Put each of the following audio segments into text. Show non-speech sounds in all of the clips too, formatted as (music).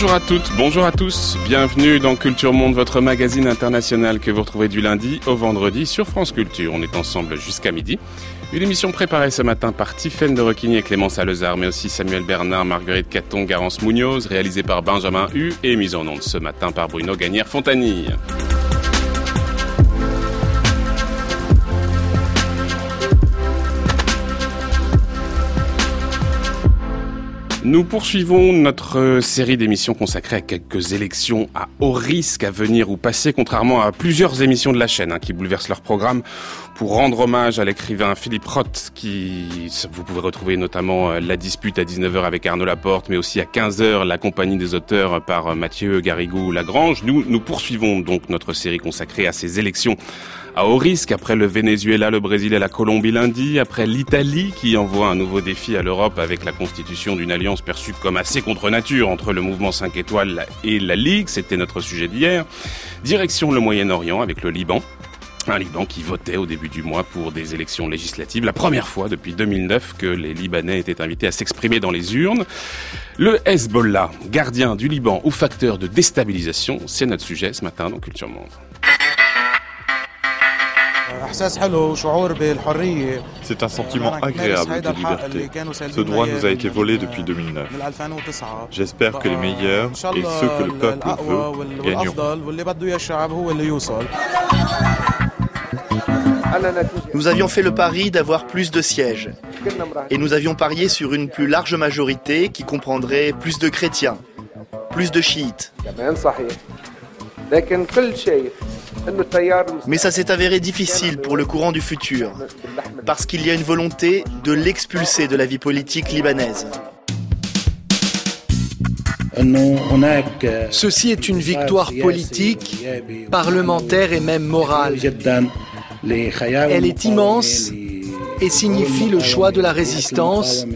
Bonjour à toutes, bonjour à tous. Bienvenue dans Culture Monde, votre magazine international que vous retrouvez du lundi au vendredi sur France Culture. On est ensemble jusqu'à midi. Une émission préparée ce matin par Tiffaine de Requigny et Clémence Alezard, mais aussi Samuel Bernard, Marguerite Caton, Garance Munoz, réalisée par Benjamin Hu et mise en onde ce matin par Bruno Gagnère-Fontanille. Nous poursuivons notre euh, série d'émissions consacrées à quelques élections à haut risque à venir ou passer, contrairement à plusieurs émissions de la chaîne hein, qui bouleversent leur programme pour rendre hommage à l'écrivain Philippe Roth, qui vous pouvez retrouver notamment euh, la dispute à 19h avec Arnaud Laporte, mais aussi à 15h la compagnie des auteurs par euh, Mathieu Garrigou Lagrange. Nous, nous poursuivons donc notre série consacrée à ces élections à haut risque après le Venezuela, le Brésil et la Colombie lundi, après l'Italie qui envoie un nouveau défi à l'Europe avec la constitution d'une alliance perçue comme assez contre nature entre le mouvement 5 étoiles et la Ligue, c'était notre sujet d'hier. Direction le Moyen-Orient avec le Liban. Un Liban qui votait au début du mois pour des élections législatives, la première fois depuis 2009 que les Libanais étaient invités à s'exprimer dans les urnes. Le Hezbollah, gardien du Liban ou facteur de déstabilisation, c'est notre sujet ce matin dans Culture Monde. C'est un sentiment agréable de liberté. Ce droit nous a été volé depuis 2009. J'espère que les meilleurs et ceux que le peuple veut gagneront. Nous avions fait le pari d'avoir plus de sièges. Et nous avions parié sur une plus large majorité qui comprendrait plus de chrétiens, plus de chiites. Mais ça s'est avéré difficile pour le courant du futur, parce qu'il y a une volonté de l'expulser de la vie politique libanaise. Ceci est une victoire politique, parlementaire et même morale. Elle est immense et signifie le choix de la résistance.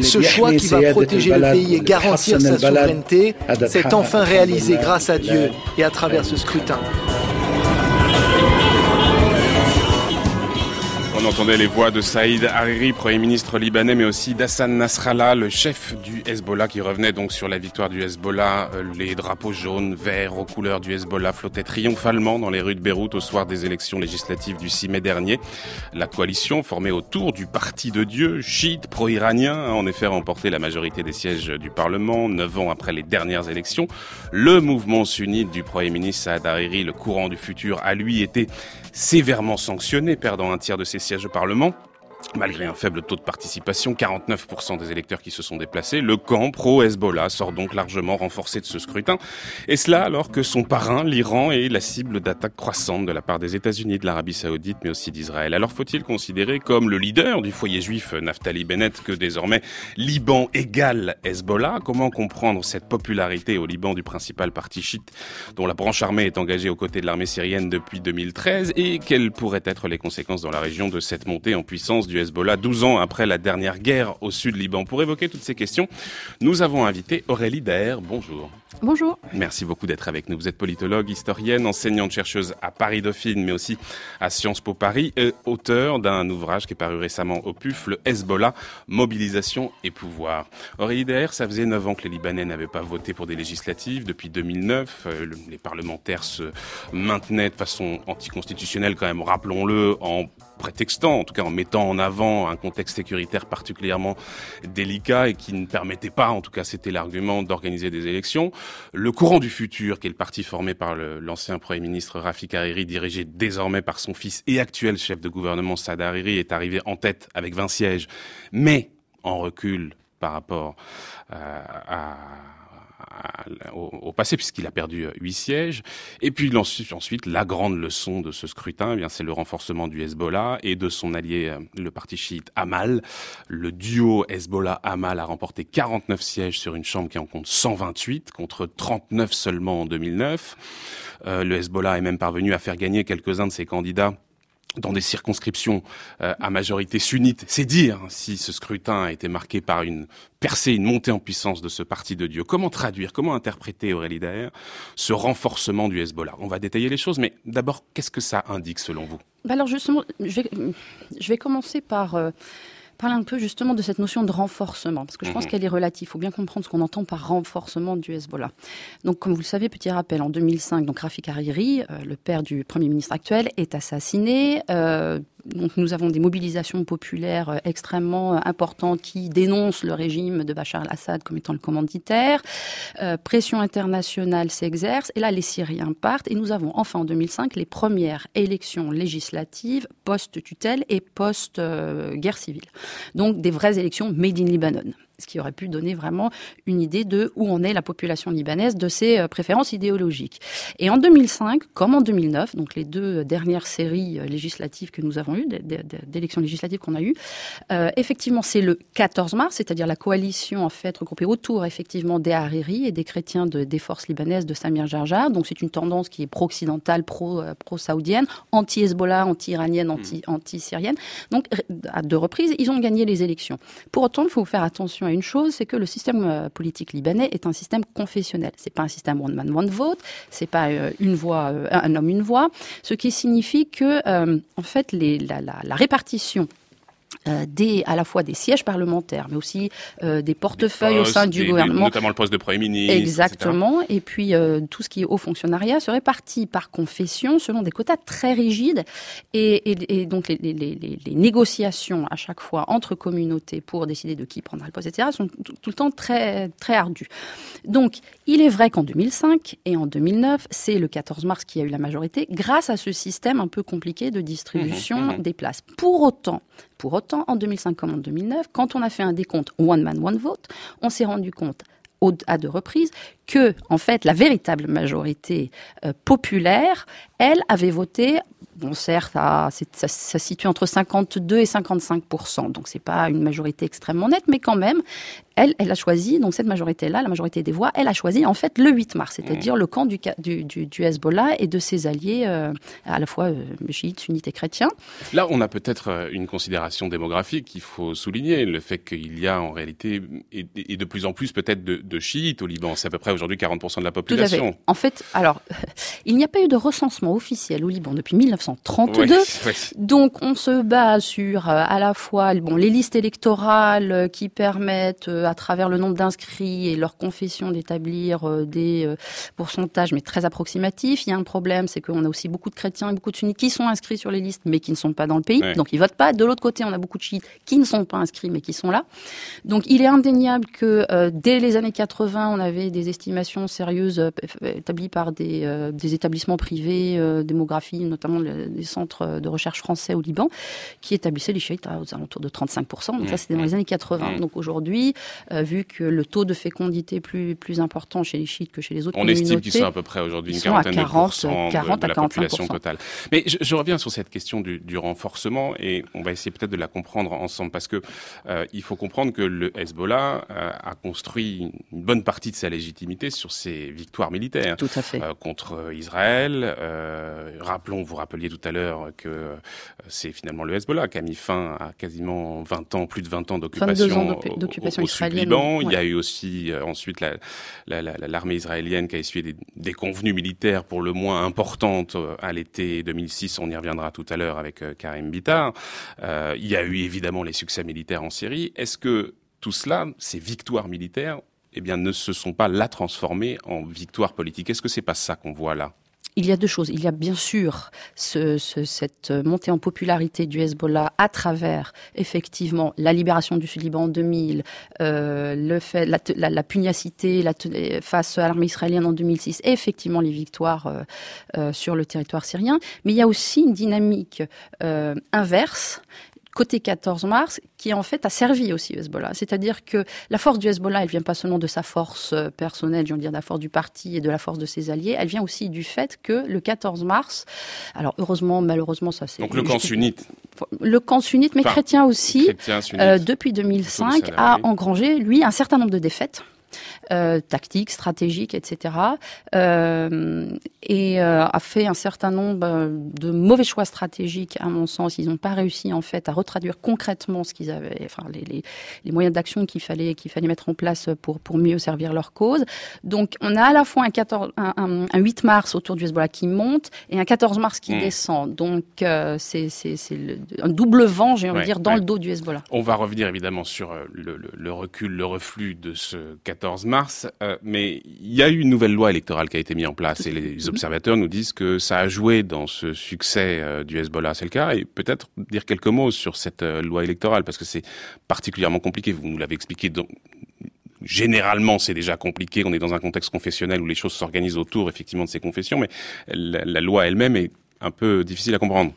Ce choix qui va protéger le pays et garantir sa souveraineté s'est enfin réalisé grâce à Dieu et à travers ce scrutin. On entendait les voix de Saïd Hariri, Premier ministre libanais, mais aussi d'Hassan Nasrallah, le chef du Hezbollah, qui revenait donc sur la victoire du Hezbollah. Euh, les drapeaux jaunes, verts aux couleurs du Hezbollah flottaient triomphalement dans les rues de Beyrouth au soir des élections législatives du 6 mai dernier. La coalition, formée autour du Parti de Dieu, chiite pro-iranien, a en effet remporté la majorité des sièges du Parlement, neuf ans après les dernières élections. Le mouvement sunnite du Premier ministre Saïd Hariri, le courant du futur, a lui été sévèrement sanctionné, perdant un tiers de ses sièges siège au Parlement. Malgré un faible taux de participation, 49% des électeurs qui se sont déplacés, le camp pro-Hezbollah sort donc largement renforcé de ce scrutin. Et cela alors que son parrain, l'Iran, est la cible d'attaques croissantes de la part des États-Unis, de l'Arabie Saoudite, mais aussi d'Israël. Alors faut-il considérer comme le leader du foyer juif Naftali Bennett que désormais Liban égale Hezbollah? Comment comprendre cette popularité au Liban du principal parti chiite dont la branche armée est engagée aux côtés de l'armée syrienne depuis 2013 et quelles pourraient être les conséquences dans la région de cette montée en puissance Hezbollah 12 ans après la dernière guerre au sud Liban. Pour évoquer toutes ces questions, nous avons invité Aurélie Daer. Bonjour. Bonjour. Merci beaucoup d'être avec nous. Vous êtes politologue, historienne, enseignante chercheuse à Paris Dauphine, mais aussi à Sciences Po Paris, auteur d'un ouvrage qui est paru récemment au PUF, le Hezbollah, mobilisation et pouvoir. Aurélie Daer, ça faisait 9 ans que les Libanais n'avaient pas voté pour des législatives. Depuis 2009, euh, les parlementaires se maintenaient de façon anticonstitutionnelle quand même, rappelons-le, en prétextant, en tout cas en mettant en avant un contexte sécuritaire particulièrement délicat et qui ne permettait pas, en tout cas c'était l'argument, d'organiser des élections. Le courant du futur, qui est le parti formé par l'ancien Premier ministre Rafik Hariri, dirigé désormais par son fils et actuel chef de gouvernement Saad Hariri, est arrivé en tête avec 20 sièges, mais en recul par rapport euh, à au, passé puisqu'il a perdu euh, huit sièges. Et puis ensuite, la grande leçon de ce scrutin, eh bien c'est le renforcement du Hezbollah et de son allié, euh, le parti chiite Amal. Le duo Hezbollah-Amal a remporté 49 sièges sur une chambre qui en compte 128 contre 39 seulement en 2009. Euh, le Hezbollah est même parvenu à faire gagner quelques-uns de ses candidats dans des circonscriptions euh, à majorité sunnite. C'est dire si ce scrutin a été marqué par une percée, une montée en puissance de ce parti de Dieu. Comment traduire, comment interpréter, Aurélie Daher, ce renforcement du Hezbollah? On va détailler les choses, mais d'abord, qu'est-ce que ça indique selon vous? Bah Alors justement, je vais, commencer par... Euh, parler un peu justement de cette notion de renforcement, parce que je pense mhm. qu'elle est relative. Il faut bien comprendre ce qu'on entend par renforcement du Hezbollah. Donc, comme vous le savez, petit rappel, en 2005, donc Rafik Hariri, euh, le père du Premier ministre actuel, est assassiné. Euh, donc nous avons des mobilisations populaires euh, extrêmement importantes qui dénoncent le régime de Bachar al-Assad comme étant le commanditaire. Euh, pression internationale s'exerce et là les Syriens partent et nous avons enfin en 2005 les premières élections législatives post-tutelle et post-guerre civile. Donc des vraies élections made in Lebanon ce qui aurait pu donner vraiment une idée de où en est la population libanaise, de ses euh, préférences idéologiques. Et en 2005, comme en 2009, donc les deux dernières séries euh, législatives que nous avons eues, d'élections législatives qu'on a eues, euh, effectivement, c'est le 14 mars, c'est-à-dire la coalition en fait regroupée autour effectivement des Hariri et des chrétiens de, des forces libanaises de Samir Jarjar. Donc c'est une tendance qui est pro-occidentale, pro-saoudienne, anti-Hezbollah, anti-iranienne, anti-syrienne. Donc à deux reprises, ils ont gagné les élections. Pour autant, il faut faire attention une chose, c'est que le système euh, politique libanais est un système confessionnel. C'est pas un système one man one vote, c'est pas euh, une voix, euh, un homme une voix, ce qui signifie que en fait la répartition euh, des, à la fois des sièges parlementaires, mais aussi euh, des portefeuilles au sein du gouvernement. notamment le poste de Premier ministre. Exactement. Et puis euh, tout ce qui est haut fonctionnariat serait réparti par confession selon des quotas très rigides. Et, et, et donc les, les, les, les, négociations à chaque fois entre communautés pour décider de qui prendra le poste, etc., sont tout, le temps très, très ardues. Donc il est vrai qu'en 2005 et en 2009, c'est le 14 mars qui a eu la majorité, grâce à ce système un peu compliqué de distribution mmh, mmh. des places. Pour autant, pour autant, en 2005 comme en 2009, quand on a fait un décompte one man, one vote, on s'est rendu compte à deux reprises que, en fait, la véritable majorité euh, populaire, elle, avait voté Bon, certes, ça, ça, situe entre 52 et 55% donc c'est pas une majorité extrêmement nette, mais quand même, elle, elle a choisi, donc cette majorité-là, la majorité des voix, elle a choisi en fait le 8 mars, c'est-à-dire mmh. le camp du, du, du, du, Hezbollah et de ses alliés, euh, à la fois euh, chiites, sunnites et chrétiens. Là, on a peut-être euh, une considération démographique qu'il faut souligner, le fait qu'il y a en réalité, et, et de plus en plus peut-être de, de, chiites au Liban, c'est à peu près aujourd'hui 40% de la population. Tout à fait. En fait, alors, (laughs) il n'y a pas eu de recensement officiel au Liban depuis 1932, (laughs) donc on se base sur euh, à la fois bon, les listes électorales qui permettent à travers le nombre d'inscrits et leur confession d'établir euh, des euh, pourcentages, mais très approximatifs. Il y a un problème, c'est qu'on a aussi beaucoup de chrétiens et beaucoup de sunnites qui sont inscrits sur les listes, mais qui ne sont pas dans le pays, donc ils votent pas. De l'autre côté, on a beaucoup de chiites qui ne sont pas inscrits, mais qui sont là. Donc il est indéniable que dès les années 80, on avait des estimations sérieuses établies par des, des établissements privés, démographie, notamment des centres de recherche français au Liban, qui établissaient les chiites aux alentours de 35%. Donc ça, c'était dans les années 80. Donc aujourd'hui, euh, vu que le taux de fécondité est plus, plus important chez les chiites que chez les autres On estime qu'ils sont à peu près aujourd'hui une quarantaine 40, de, 40 de, la population totale. Mais je, je, reviens sur cette question du, du, renforcement et on va essayer peut-être de la comprendre ensemble parce que euh, il faut comprendre que le Hezbollah euh, a construit une bonne partie de sa légitimité sur ses victoires militaires. Tout à fait. Contre Israël. Rappelons, vous rappeliez tout à l'heure que c'est finalement le Hezbollah qui a mis fin à quasiment 20 ans, plus de 20 ans d'occupation d'occupation Liban. Il y a eu aussi euh, ensuite l'armée la, la, la, israélienne qui a essuyé des, des, convenues militaires pour le moins importantes euh, à l'été 2006. On y reviendra tout à l'heure avec euh, Karim Bitar. Il y a eu évidemment les succès militaires en Syrie. Est-ce que tout cela, ces victoires militaires, eh bien, ne se sont pas là transformées en victoires politiques? Est-ce que c'est pas ça qu'on voit là? Il y a deux choses. Il y a bien sûr ce, ce, cette montée en popularité du Hezbollah à travers effectivement la libération du Sud-Liban en 2000, euh, le fait, la, pugnacité face à l'armée israélienne en 2006 et effectivement les victoires euh, euh, sur le territoire syrien. Mais il y a aussi une dynamique inverse côté 14 mars, qui en fait a servi aussi Hezbollah. C'est-à-dire que la force du Hezbollah, elle vient pas seulement de sa force euh, personnelle, je veux dire de la force du parti et de la force de ses alliés, elle vient aussi du fait que le 14 mars, alors heureusement, malheureusement, ça c'est... Donc le camp sunnite. Le camp sunnite, mais enfin, chrétien aussi, chrétien, euh, depuis 2005, a engrangé, lui, un certain nombre de défaites euh, tactique, stratégique, etc. Euh, et euh, a fait un certain nombre de mauvais choix stratégiques, à mon sens. Ils n'ont pas réussi en fait à retraduire concrètement ce qu'ils avaient, enfin les, les, les moyens d'action qu'il fallait qu'il fallait mettre en place pour pour mieux servir leur cause. Donc on a à la fois un 14, un, un, 8 mars autour du Hezbollah qui monte et un 14 mars qui mmh. descend. Donc c'est un double vent, j'ai envie de dire, dans le dos du Hezbollah. On va revenir évidemment sur le, le, le recul, le reflux de ce 14 mars, euh, mais il y a eu une nouvelle loi électorale qui a été mise en place et les (laughs) observateurs nous disent que ça a joué dans ce succès euh, du Hezbollah, c'est le cas, et peut-être dire quelques mots sur cette euh, loi électorale, parce que c'est particulièrement compliqué, vous nous l'avez expliqué, généralement c'est déjà compliqué, on est dans un contexte confessionnel où les choses s'organisent autour effectivement de ces confessions, mais la loi elle-même est un peu difficile à comprendre.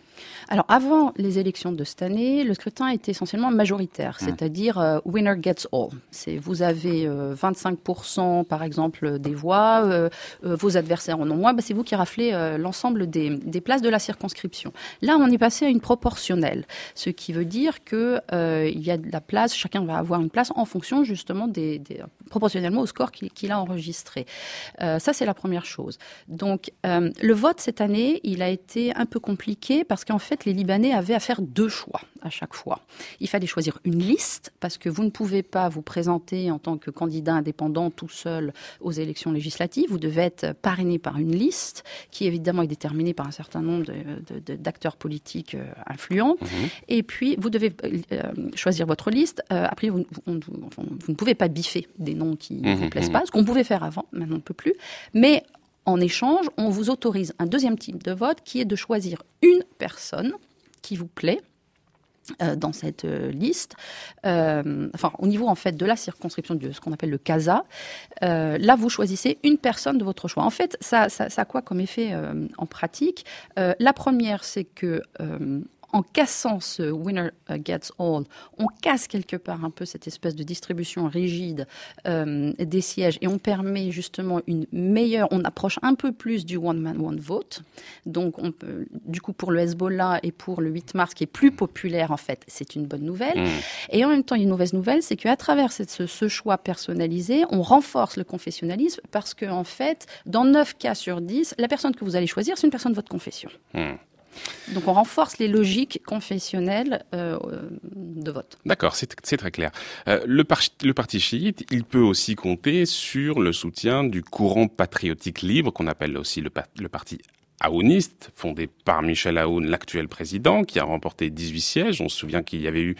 Alors avant les élections de cette année, le scrutin était essentiellement majoritaire, mmh. c'est-à-dire euh, winner gets all. C'est vous avez 25% euh, par exemple des voix, euh, vos adversaires en ont moins, bah, c'est vous qui raflez l'ensemble des, des, places de la circonscription. Là, on est passé à une proportionnelle, ce qui veut dire que il y a de la place, chacun va avoir une place en fonction justement des, des proportionnellement au score qu'il a enregistré. ça, c'est la première chose. Donc le vote cette année, il a été un peu compliqué parce qu'en fait les Libanais avaient à faire deux choix à chaque fois. Il fallait choisir une liste, parce que vous ne pouvez pas vous présenter en tant que candidat indépendant tout seul aux élections législatives. Vous devez être parrainé par une liste, qui évidemment est déterminée par un certain nombre d'acteurs politiques euh, influents. Mhm. Et puis, vous devez euh, choisir votre liste. Euh, après, vous, ne pouvez pas biffer des noms qui ne vous mhm, plaisent mhm. pas, ce qu'on pouvait faire avant, maintenant on ne peut plus. Mais en échange, on vous autorise un deuxième type de vote qui est de choisir une personne qui vous plaît, euh, dans cette euh, liste, euh, enfin au niveau en fait de la circonscription de ce qu'on appelle le CASA, là vous choisissez une personne de votre choix. En fait, ça, a quoi comme effet en pratique? La première, c'est que en cassant ce winner gets all, on casse quelque part un peu cette espèce de distribution rigide euh, des sièges et on permet justement une meilleure, on approche un peu plus du one man one vote. Donc on peut, du coup pour le Hezbollah et pour le 8 mars qui est plus populaire en fait, c'est une bonne nouvelle. Mmh. Et en même temps, une mauvaise nouvelle, c'est qu'à travers cette, ce, ce, choix personnalisé, on renforce le confessionnalisme parce que en fait, dans 9 cas sur 10, la personne que vous allez choisir, c'est une personne de votre confession. Mmh. Donc on renforce les logiques confessionnelles euh, de vote. D'accord, c'est très clair. Euh, le, parti chiite, il peut aussi compter sur le soutien du courant patriotique libre, qu'on appelle aussi le, le parti aouniste, fondé par Michel Aoun, l'actuel président, qui a remporté 18 sièges. On se souvient qu'il y avait eu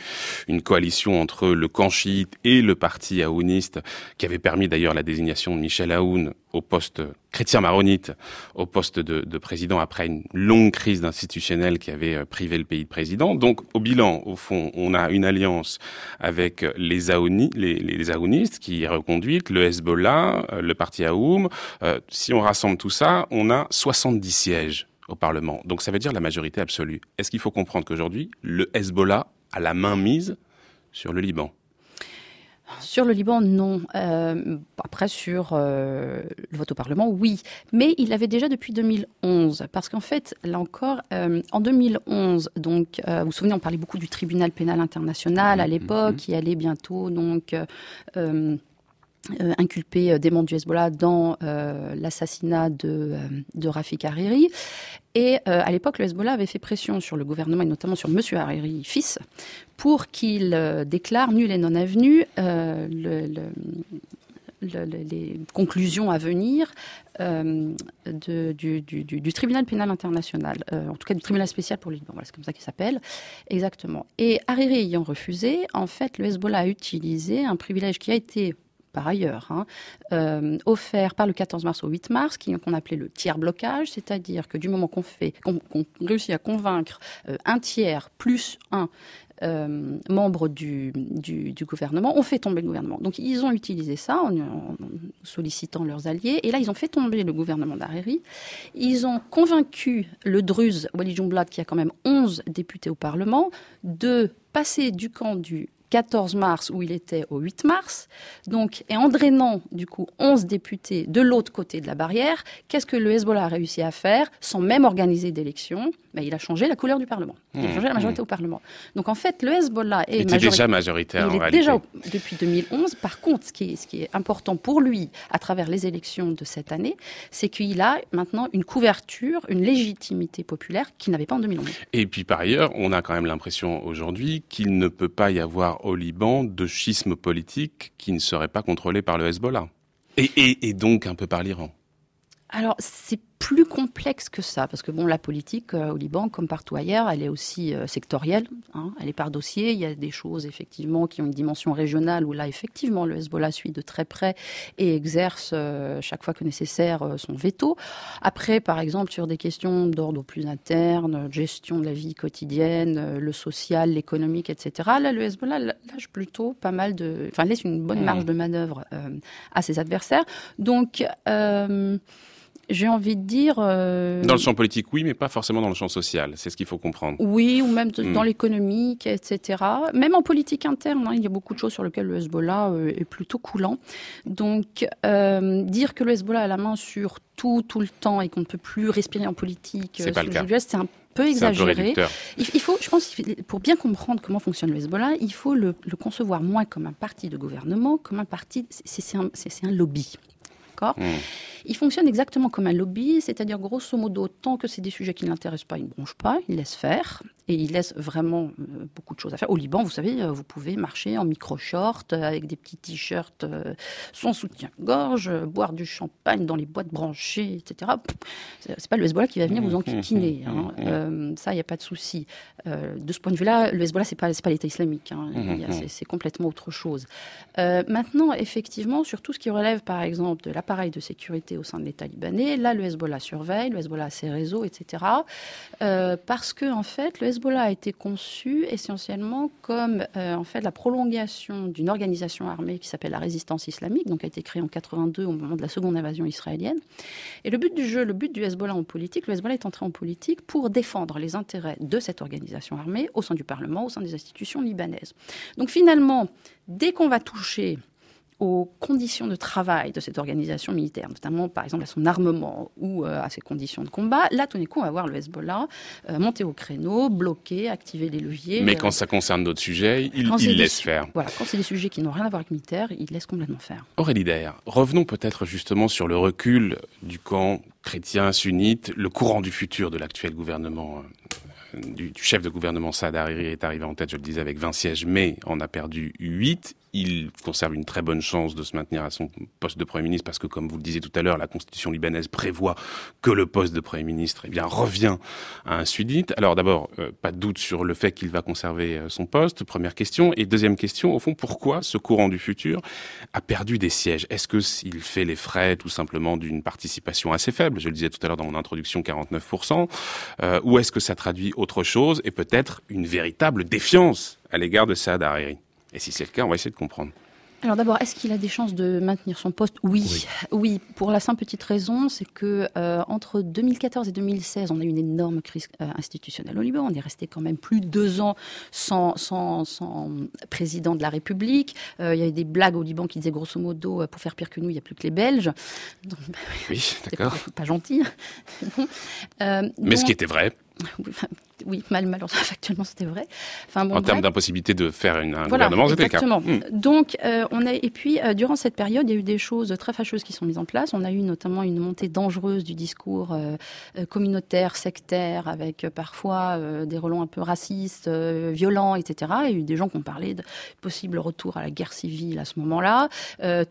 une coalition entre le camp chiite et le parti aouniste, qui avait permis d'ailleurs la désignation de Michel Aoun au poste chrétien maronite, au poste de, de président après une longue crise institutionnelle qui avait euh, privé le pays de président. Donc, au bilan, au fond, on a une alliance avec les, Aouni, les, les Aounistes qui est reconduite, le Hezbollah, euh, le parti Aoum. Euh, si on rassemble tout ça, on a 70 sièges au Parlement. Donc, ça veut dire la majorité absolue. Est-ce qu'il faut comprendre qu'aujourd'hui, le Hezbollah a la main mise sur le Liban? Sur le Liban, non. Euh, après, sur euh, le vote au Parlement, oui. Mais il l'avait déjà depuis 2011. Parce qu'en fait, là encore, euh, en 2011, donc, vous vous souvenez, on parlait beaucoup du tribunal pénal international à mmh, l'époque, mmh. qui allait bientôt, donc, inculper des membres du Hezbollah dans l'assassinat de, de Rafik Hariri. Et euh, à l'époque, le Hezbollah avait fait pression sur le gouvernement et notamment sur M. Hariri, fils, pour qu'il euh, déclare nul et non avenu euh, le, le, les conclusions à venir euh, du, tribunal pénal international, euh, en tout cas du tribunal spécial pour le voilà, c'est comme ça qu'il s'appelle, exactement. Et Hariri ayant refusé, en fait, le Hezbollah a utilisé un privilège qui a été par ailleurs, hein, euh, offert par le 14 mars au 8 mars, qu'on appelait le tiers blocage, c'est-à-dire que du moment qu'on réussit à convaincre euh, un tiers plus un euh, membre du, gouvernement, on fait tomber le gouvernement. Donc ils ont utilisé ça en, en, sollicitant leurs alliés, et là ils ont fait tomber le gouvernement d'Hariri. Ils ont convaincu le Druze Wali Jumblat, qui a quand même 11 députés au Parlement, de passer du camp du 14 mars où il était au 8 mars. Donc, et en drainant, du coup, 11 députés de l'autre côté de la barrière, qu'est-ce que le Hezbollah a réussi à faire sans même organiser d'élections ben, Il a changé la couleur du Parlement. Il a changé la mmh, majorité mmh. au Parlement. Donc, en fait, le Hezbollah est il était déjà majoritaire il est déjà depuis 2011. Par contre, ce qui, est, ce qui est important pour lui à travers les élections de cette année, c'est qu'il a maintenant une couverture, une légitimité populaire qu'il n'avait pas en 2011. Et puis par ailleurs, on a quand même l'impression aujourd'hui qu'il ne peut pas y avoir au Liban de schisme politique qui ne serait pas contrôlé par le Hezbollah. Et, et donc un peu par l'Iran. Alors, c'est plus complexe que ça, parce que bon, la politique euh, au Liban, comme partout ailleurs, elle est aussi euh, sectorielle. Hein, elle est par dossier. Il y a des choses effectivement qui ont une dimension régionale où là, effectivement, le Hezbollah suit de très près et exerce euh, chaque fois que nécessaire son veto. Après, par exemple, sur des questions d'ordre plus interne, gestion de la vie quotidienne, le social, l'économique, etc. Là, le Hezbollah lâche plutôt pas mal de, enfin, laisse une bonne mmh. marge de manœuvre à ses adversaires. Donc j'ai envie de dire. Euh, dans le champ politique, oui, mais pas forcément dans le champ social. C'est ce qu'il faut comprendre. Oui, ou même dans hmm. l'économique, etc. Même en politique interne, hein, il y a beaucoup de choses sur lesquelles le Hezbollah euh, est plutôt coulant. Donc, euh, dire que le Hezbollah a la main sur tout, tout le temps et qu'on ne peut plus respirer en politique, c'est un peu exagéré. il, faut, je pense, pour bien comprendre comment fonctionne le Hezbollah, il faut le, le concevoir moins comme un parti de gouvernement, comme un parti, c'est un, un, lobby. D'accord? Hmm. Il fonctionne exactement comme un lobby, c'est-à-dire grosso modo, tant que c'est des sujets qui ne l'intéressent pas, il ne bronche pas, il laisse faire et il laisse vraiment euh, beaucoup de choses à faire. Au Liban, vous savez, euh, vous pouvez marcher en micro-short euh, avec des petits t-shirts sans soutien-gorge, boire du champagne dans les boîtes branchées, etc. C'est pas le Hezbollah qui va venir vous enquiquiner. Hein. ça, il n'y a pas de souci. de ce point de vue-là, le Hezbollah, c'est pas, pas l'État islamique. Hein. C'est complètement autre chose. maintenant, effectivement, sur tout ce qui relève, par exemple, de l'appareil de sécurité au sein de l'État libanais, là, le Hezbollah surveille, le Hezbollah a ses réseaux, etc. parce que, en fait, le Hezbollah a été conçu essentiellement comme euh, en fait la prolongation d'une organisation armée qui s'appelle la Résistance islamique, donc a été créée en 82 au moment de la seconde invasion israélienne. Et le but du jeu, le but du Hezbollah en politique, le Hezbollah est entré en politique pour défendre les intérêts de cette organisation armée au sein du Parlement, au sein des institutions libanaises. Donc finalement, dès qu'on va toucher aux conditions de travail de cette organisation militaire, notamment par exemple à son armement ou euh, à ses conditions de combat, là tout d'un coup on va voir le Hezbollah euh, monter au créneau, bloquer, activer les leviers. Mais quand ça concerne d'autres sujets, il, laisse faire. Voilà, quand c'est des sujets qui n'ont rien à voir avec le militaire, il laisse complètement faire. Aurélie Dair, revenons peut-être justement sur le recul du camp chrétien sunnite, le courant du futur de l'actuel gouvernement euh, du, chef de gouvernement Saad Hariri est arrivé en tête, je le disais, avec 20 sièges, mais on a perdu 8 il conserve une très bonne chance de se maintenir à son poste de Premier ministre parce que, comme vous le disiez tout à l'heure, la constitution libanaise prévoit que le poste de Premier ministre eh revient à un sunnite. Alors d'abord, euh, pas de doute sur le fait qu'il va conserver euh, son poste, première question. Et deuxième question, au fond, pourquoi ce courant du futur a perdu des sièges? Est-ce que s'il fait les frais tout simplement d'une participation assez faible, je le disais tout à l'heure dans mon introduction, 49%, euh, ou est-ce que ça traduit autre chose et peut-être une véritable défiance à l'égard de Saad Hariri? Et si c'est le cas, on va essayer de comprendre. Alors d'abord, est-ce qu'il a des chances de maintenir son poste? Oui. oui. pour la simple petite raison, c'est que euh, entre 2014 et 2016, on a eu une énorme crise euh, institutionnelle au Liban. On est resté quand même plus de deux ans sans, sans, sans président de la République. Euh, il y avait des blagues au Liban qui disaient grosso modo, pour faire pire que nous, il n'y a plus que les Belges. Donc, bah, oui, (laughs) d'accord. Pas, gentil. (laughs) Mais ce qui était vrai (laughs) oui, mal, malheureusement, (laughs) factuellement, c'était vrai. Enfin, bon, en termes d'impossibilité de faire une, un gouvernement, c'était le cas. Hmm. Donc, euh, on a, et puis, euh, durant cette période, il y a eu des choses très fâcheuses qui sont mises en place. On a eu notamment une montée dangereuse du discours euh, communautaire, sectaire, avec parfois des relents un peu racistes, violents, etc. Il y a eu des gens qui ont parlé de possible retour à la guerre civile à ce moment-là.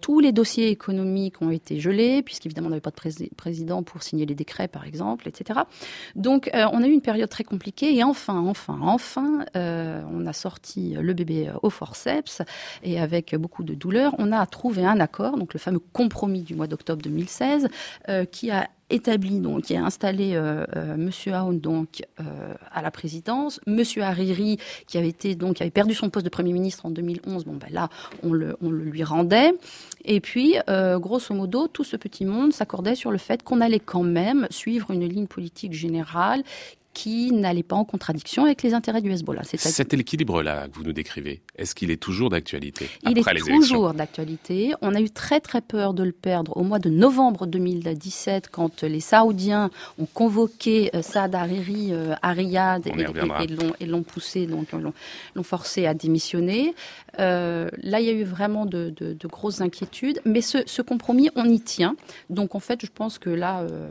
tous les dossiers économiques ont été gelés, puisqu'évidemment, on n'avait pas de président pour signer les décrets, par exemple, etc. Donc, on a eu une période très compliquée. Et enfin, enfin, enfin, euh, on a sorti le bébé au forceps et avec beaucoup de douleur, on a trouvé un accord, donc le fameux compromis du mois d'octobre 2016, euh, qui a établi, donc, qui a installé euh, euh Monsieur Aoun donc à la présidence, Monsieur Hariri qui avait perdu son poste de premier ministre en 2011. Bon ben là, on le, on le lui rendait. Et puis, grosso modo, tout ce petit monde s'accordait sur le fait qu'on allait quand même suivre une ligne politique générale qui n'allait pas en contradiction avec les intérêts du Hezbollah. Cet équilibre-là que vous nous décrivez, est-ce qu'il est toujours d'actualité Il est toujours d'actualité. On a eu très très peur de le perdre au mois de novembre 2017 quand les Saoudiens ont convoqué euh, Saad Hariri euh, à Riyad et, l'ont poussé, donc l'ont forcé à démissionner. Euh, là, il y a eu vraiment de, grosses inquiétudes, mais ce, compromis, on y tient. Donc, en fait, je pense que là, euh,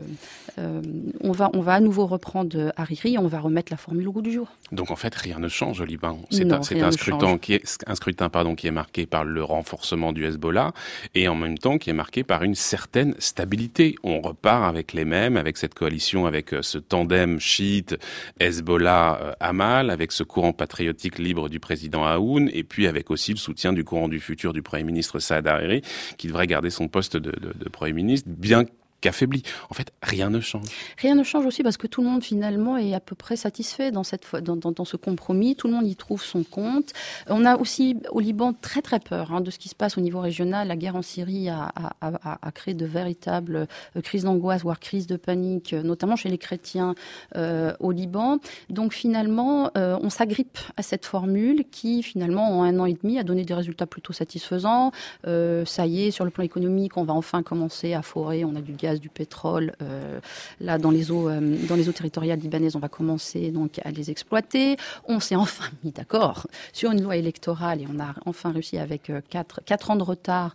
euh, on, va, on va à nouveau reprendre Hariri on va remettre la formule au goût du jour. Donc, en fait, rien ne change au Liban. C'est un, un, scrutin, qui est, un scrutin pardon, qui est marqué par le renforcement du Hezbollah et en même temps qui est marqué par une certaine stabilité. On repart avec les mêmes, avec cette coalition, avec ce tandem chiite Hezbollah-Amal, avec ce courant patriotique libre du président Aoun et puis avec aussi le soutien du courant du futur du Premier ministre Saad Hariri, qui devrait garder son poste de, de Premier ministre, bien affaibli. En fait, rien ne change. Rien ne change aussi parce que tout le monde finalement est à peu près satisfait dans, cette, dans, dans, ce compromis. Tout le monde y trouve son compte. On a aussi au Liban très très peur hein, de ce qui se passe au niveau régional. La guerre en Syrie a, a, a, créé de véritables euh, crises d'angoisse, voire crises de panique, euh, notamment chez les chrétiens euh, au Liban. Donc finalement, on s'agrippe à cette formule qui finalement en un an et demi a donné des résultats plutôt satisfaisants. ça y est, sur le plan économique, on va enfin commencer à forer. On a du gaz du pétrole. Euh, là, dans les eaux, euh, dans les eaux territoriales libanaises, on va commencer donc à les exploiter. On s'est enfin mis d'accord sur une loi électorale et on a enfin réussi avec euh, quatre, quatre ans de retard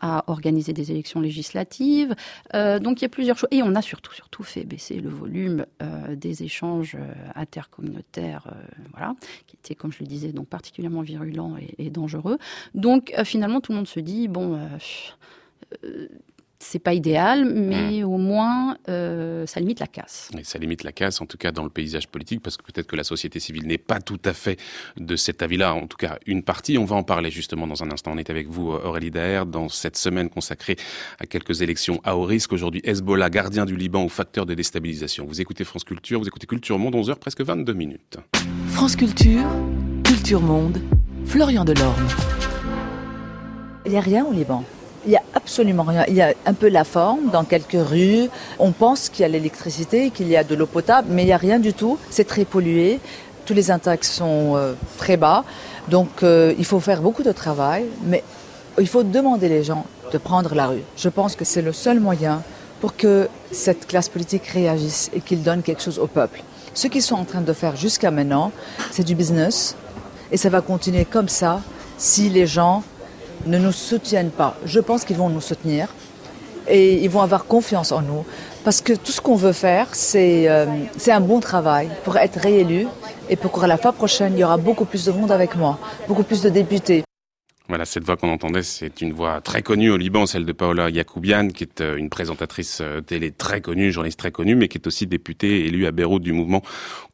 à organiser des élections législatives. donc il y a plusieurs choses et on a surtout surtout fait baisser le volume des échanges intercommunautaires, voilà, qui était comme je le disais donc particulièrement virulent et dangereux. Donc finalement tout le monde se dit bon c'est pas idéal, mais mmh. au moins euh, ça limite la casse. Et ça limite la casse, en tout cas dans le paysage politique, parce que peut-être que la société civile n'est pas tout à fait de cet avis-là, en tout cas une partie. On va en parler justement dans un instant. On est avec vous, Aurélie Daher, dans cette semaine consacrée à quelques élections à haut risque. Aujourd'hui, Hezbollah, gardien du Liban ou facteur de déstabilisation. Vous écoutez France Culture, vous écoutez Culture Monde, 11h, presque 22 minutes. France Culture, Culture Monde, Florian Delorme. Il n'y a rien au Liban. Il n'y a absolument rien. Il y a un peu la forme dans quelques rues. On pense qu'il y a l'électricité, qu'il y a de l'eau potable, mais il n'y a rien du tout. C'est très pollué. Tous les intacs sont euh, très bas. Donc euh, il faut faire beaucoup de travail, mais il faut demander les gens de prendre la rue. Je pense que c'est le seul moyen pour que cette classe politique réagisse et qu'il donne quelque chose au peuple. Ce qu'ils sont en train de faire jusqu'à maintenant, c'est du business et ça va continuer comme ça si les gens ne nous soutiennent pas. Je pense qu'ils vont nous soutenir et ils vont avoir confiance en nous. Parce que tout ce qu'on veut faire, c'est euh, un bon travail pour être réélu et pour que la fois prochaine, il y aura beaucoup plus de monde avec moi, beaucoup plus de députés. Voilà, cette voix qu'on entendait, c'est une voix très connue au Liban, celle de Paola Yacoubian, qui est euh, une présentatrice euh, télé très connue, journaliste très connue, mais qui est aussi députée élue à Beyrouth du mouvement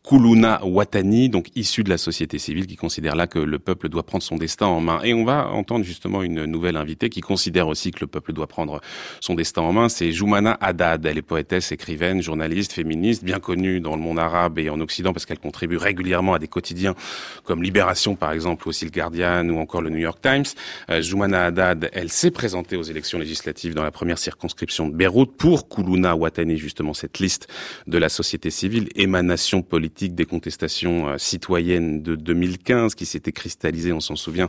Koulouna Watani, donc issu de la société civile, qui considère là que le peuple doit prendre son destin en main. Et on va entendre justement une nouvelle invitée qui considère aussi que le peuple doit prendre son destin en main. C'est Joumana Haddad. Elle est poétesse, écrivaine, journaliste, féministe, bien connue dans le monde arabe et en Occident parce qu'elle contribue régulièrement à des quotidiens comme Libération, par exemple, aussi le Guardian ou encore le New York Times. Euh, Joumana Haddad, elle s'est présentée aux élections législatives dans la première circonscription de Beyrouth pour Koulouna Watani, justement cette liste de la société civile, émanation politique des contestations euh, citoyennes de 2015 qui s'était cristallisée, on s'en souvient,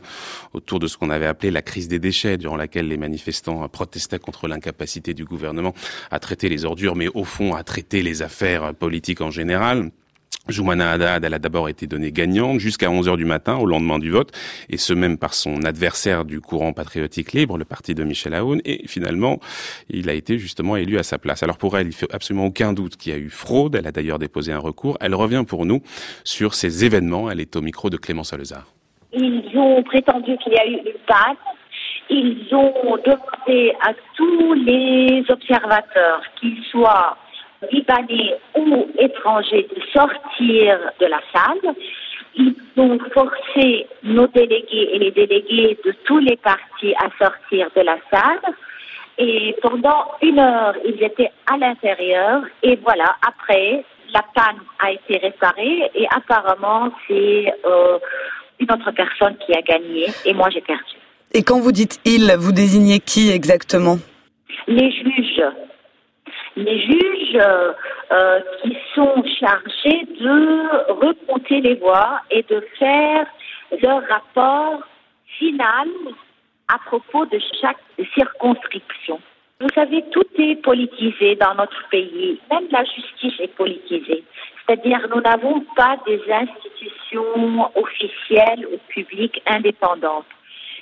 autour de ce qu'on avait appelé la crise des déchets, durant laquelle les manifestants euh, protestaient contre l'incapacité du gouvernement à traiter les ordures, mais au fond à traiter les affaires euh, politiques en général. Joumana Haddad, elle a d'abord été donnée gagnante jusqu'à 11 heures du matin au lendemain du vote, et ce même par son adversaire du courant patriotique libre, le parti de Michel Aoun, et finalement, il a été justement élu à sa place. Alors pour elle, il fait absolument aucun doute qu'il y a eu fraude, elle a d'ailleurs déposé un recours. Elle revient pour nous sur ces événements, elle est au micro de Clémence Alezard. Ils ont prétendu qu'il y a eu une panne, ils ont demandé à tous les observateurs, qu'ils soient libanais ou étrangers de sortir de la salle. Ils ont forcé nos délégués et les délégués de tous les partis à sortir de la salle. Et pendant une heure, ils étaient à l'intérieur. Et voilà, après, la panne a été réparée. Et apparemment, c'est euh, une autre personne qui a gagné. Et moi, j'ai perdu. Et quand vous dites il, vous désignez qui exactement? Les juges les juges qui sont chargés de recompter les voix et de faire leur rapport final à propos de chaque circonscription. Vous savez, tout est politisé dans notre pays, même la justice est politisée. C'est-à-dire, nous n'avons pas des institutions officielles ou publiques indépendantes.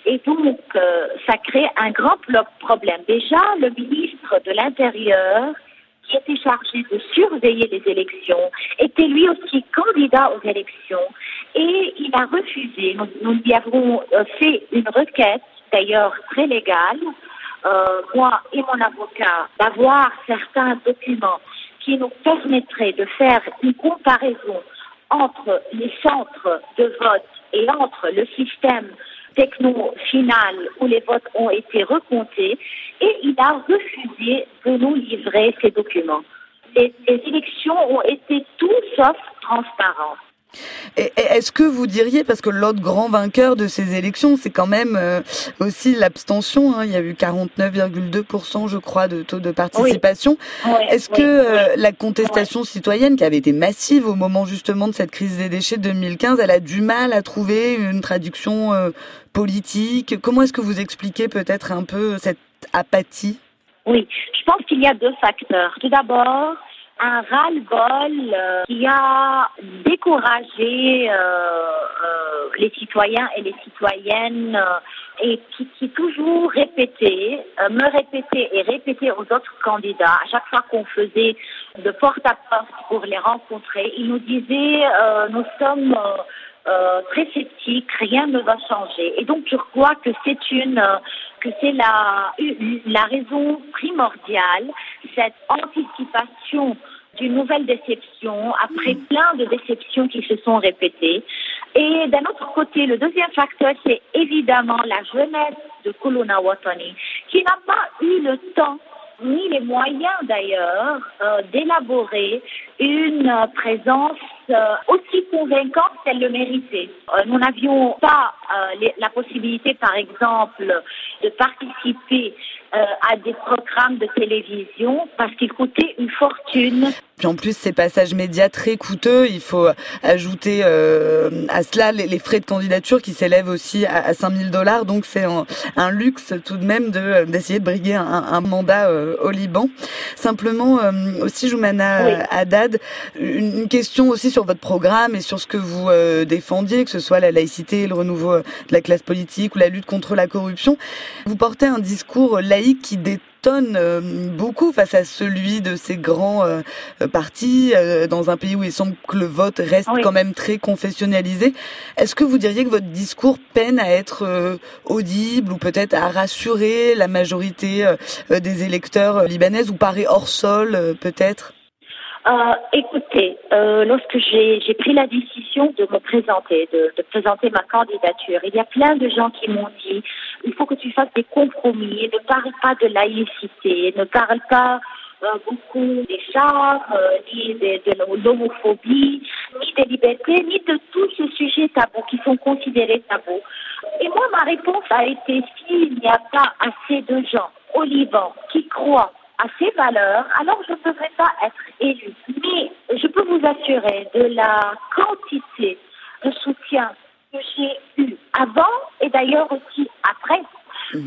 Et donc, euh, ça crée un grand problème. Déjà, le ministre de l'Intérieur, qui était chargé de surveiller les élections, était lui aussi candidat aux élections et il a refusé. Nous, lui avons euh, fait une requête, d'ailleurs très légale, euh, moi et mon avocat, d'avoir certains documents qui nous permettraient de faire une comparaison entre les centres de vote et entre le système techno final où les votes ont été recomptés et il a refusé de nous livrer ces documents. Les, les élections ont été tout sauf transparentes. Est-ce que vous diriez, parce que l'autre grand vainqueur de ces élections, c'est quand même euh, aussi l'abstention, hein, il y a eu 49,2% je crois de taux de participation. Est-ce que euh, la contestation citoyenne, qui avait été massive au moment justement de cette crise des déchets de 2015, elle a du mal à trouver une traduction euh, politique? Comment est-ce que vous expliquez peut-être un peu cette apathie? Oui, je pense qu'il y a deux facteurs. Tout d'abord, un ras-le-bol euh, qui a découragé euh, euh, les citoyens et les citoyennes et qui, toujours répétait, me répétait et répétait aux autres candidats. À chaque fois qu'on faisait de porte à porte pour les rencontrer, ils nous disaient nous sommes très sceptique, rien ne va changer. Et donc je crois que c'est une que c'est la la raison primordiale, cette anticipation d'une nouvelle déception après plein de déceptions qui se sont répétées. Et d'un autre côté, le deuxième facteur, c'est évidemment la jeunesse de Kuluna Watani, qui n'a pas eu le temps ni les moyens d'ailleurs euh, d'élaborer une présence aussi convaincante qu'elle le méritait. Euh, nous n'avions pas la possibilité, par exemple, de participer à des programmes de télévision parce qu'ils coûtaient une fortune. Puis en plus, ces passages médias très coûteux, il faut ajouter euh, à cela les, frais de candidature qui s'élèvent aussi à, à 5000 dollars. Donc c'est un, luxe tout de même de d'essayer de briguer un, un mandat euh, au Liban. Simplement euh, aussi, Joumana Haddad, une, question aussi sur votre programme et sur ce que vous défendiez, que ce soit la laïcité, le renouveau de la classe politique ou la lutte contre la corruption. Vous portez un discours laïque qui détend euh, beaucoup face à celui de ces grands euh, partis euh, dans un pays où il semble que le vote reste quand même très confessionnalisé. Est-ce que vous diriez que votre discours peine à être audible ou peut-être à rassurer la majorité des électeurs libanaises ou paraît hors sol peut-être? Euh, écoutez, euh, lorsque j'ai pris la décision de me présenter, de, de, présenter ma candidature, il y a plein de gens qui m'ont dit il faut que tu fasses des compromis, ne parle pas de laïcité, ne parle pas euh, beaucoup des chars, euh, ni de, de l'homophobie, ni des libertés, ni de tous ces sujets tabous qui sont considérés tabous. Et moi, ma réponse a été s'il n'y a pas assez de gens au Liban qui croient à ces valeurs, alors je ne devrais pas être élu. Mais je peux vous assurer de la quantité de soutien que j'ai eu avant et d'ailleurs aussi après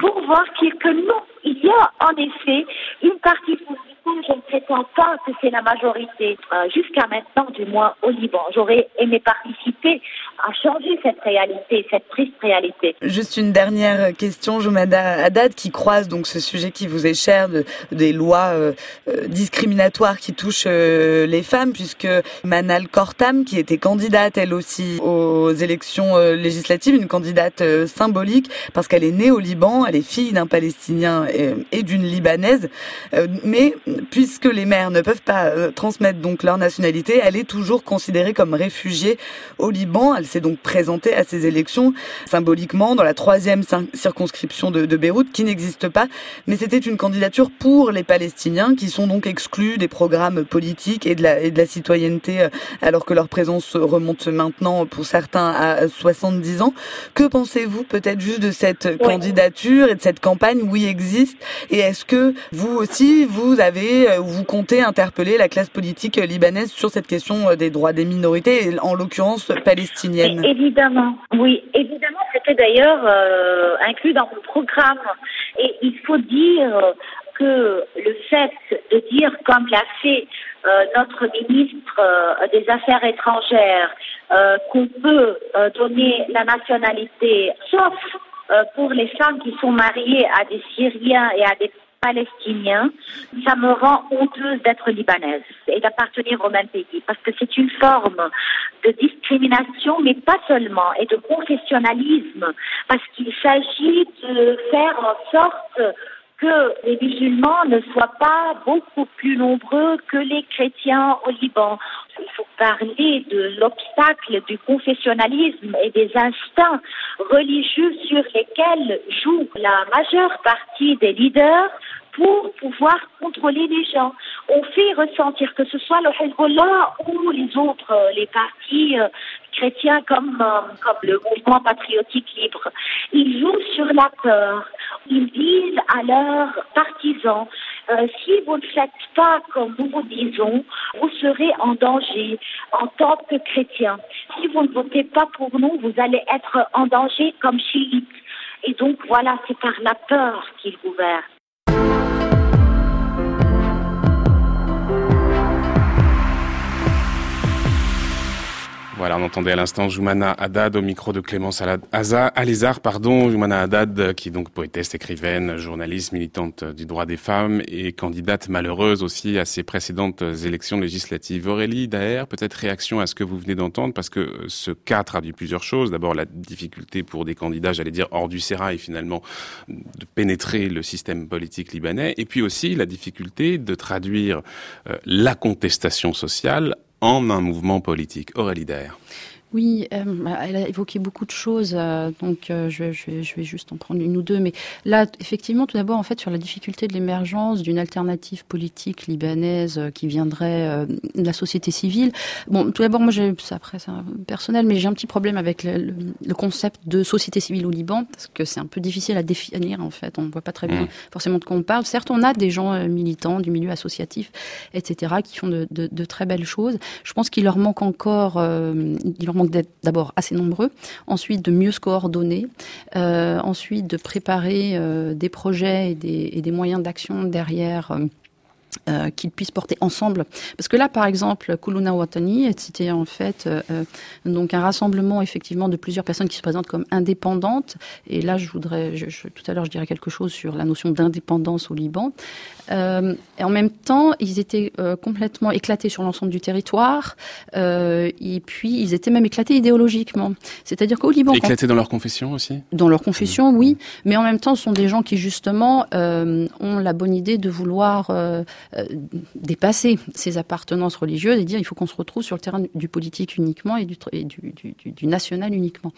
pour voir que non, il y a en effet une partie positive je ne prétends pas que c'est la majorité, euh, jusqu'à maintenant du moins au Liban. J'aurais aimé participer à changer cette réalité, cette triste réalité. Juste une dernière question, Jomada Haddad, qui croise donc ce sujet qui vous est cher, de, des lois euh, euh, discriminatoires qui touchent les femmes, puisque Manal Kortam, qui était candidate elle aussi aux élections législatives, une candidate symbolique, parce qu'elle est née au Liban, elle est fille d'un Palestinien et, et d'une Libanaise, mais puisque les mères ne peuvent pas euh, transmettre donc leur nationalité, elle est toujours considérée comme réfugiée au Liban. Elle s'est donc présentée à ces élections symboliquement dans la troisième circonscription de, de Beyrouth, qui n'existe pas, mais c'était une candidature pour les Palestiniens, qui sont donc exclus des programmes politiques et de la, et de la citoyenneté, euh, alors que leur présence remonte maintenant pour certains à 70 ans. Que pensez-vous peut-être juste de cette candidature et de cette campagne? Oui existe Et est-ce que vous aussi, vous avez, euh, vous comptez interpeller la classe politique libanaise sur cette question euh, des droits des minorités, en l'occurrence palestinienne Évidemment, oui, évidemment, c'était d'ailleurs inclus dans mon programme. Et il faut dire que le fait de dire, comme l'a fait euh, notre ministre euh, des Affaires étrangères, euh, qu'on peut donner la nationalité, sauf pour les femmes qui sont mariées à des Syriens et à des Palestiniens, ça me rend honteuse d'être libanaise et d'appartenir au même pays, parce que c'est une forme de discrimination, mais pas seulement, et de confessionnalisme, parce qu'il s'agit de faire en sorte que les musulmans ne soient pas beaucoup plus nombreux que les chrétiens au Liban. Il faut parler de l'obstacle du confessionnalisme et des instincts religieux sur lesquels joue la majeure partie des leaders pour pouvoir contrôler les gens. On fait ressentir que ce soit le Hezbollah ou les autres, euh, les partis euh, chrétiens comme, euh, comme le mouvement patriotique libre, ils jouent sur la peur. Ils disent à leurs partisans, si vous ne faites pas comme nous vous disons, vous serez en danger en tant que chrétien. Si vous ne votez pas pour nous, vous allez être en danger comme chiites. Et donc voilà, c'est par la peur qu'ils gouvernent. Voilà, on entendait à l'instant Joumana Haddad au micro de Clémence Alizar, pardon, Joumana Haddad, qui est donc poétesse, écrivaine, journaliste, militante du droit des femmes et candidate malheureuse aussi à ses précédentes élections législatives. Aurélie Daher, peut-être réaction à ce que vous venez d'entendre, parce que ce cas traduit plusieurs choses. D'abord, la difficulté pour des candidats, j'allais dire, hors du sérail finalement, de pénétrer le système politique libanais, et puis aussi la difficulté de traduire euh, la contestation sociale en un mouvement politique. Aurélie. Oui, euh, elle a évoqué beaucoup de choses, euh, donc euh, je, je, je, vais juste en prendre une ou deux. Mais là, effectivement, tout d'abord, en fait, sur la difficulté de l'émergence d'une alternative politique libanaise qui viendrait de la société civile. Bon, tout d'abord, moi, j'ai, après, c'est personnel, mais j'ai un petit problème avec le, le, concept de société civile au Liban, parce que c'est un peu difficile à définir, en fait. On ne voit pas très bien mmh. forcément de quoi on parle. Certes, on a des gens militants du milieu associatif, etc., qui font de, de, de très belles choses. Je pense qu'il leur manque encore, il leur manque d'être d'abord assez nombreux, ensuite de mieux se coordonner, euh, ensuite de préparer euh, des projets et des, moyens d'action derrière. Euh, qu'ils puissent porter ensemble. Parce que là, par exemple, Kuluna Watani, c'était en fait donc un rassemblement effectivement de plusieurs personnes qui se présentent comme indépendantes. Et là, je voudrais, tout à l'heure, je dirais quelque chose sur la notion d'indépendance au Liban. Euh, et en même temps, ils étaient euh, complètement éclatés sur l'ensemble du territoire. et puis, ils étaient même éclatés idéologiquement. C'est-à-dire qu'au Liban, éclatés dans leur confession aussi. Dans leur confession, oui. Mais en même temps, ce sont des gens qui justement ont la bonne idée de vouloir euh, dépasser ces appartenances religieuses et dire il faut qu'on se retrouve sur le terrain du politique uniquement et du, du, national uniquement.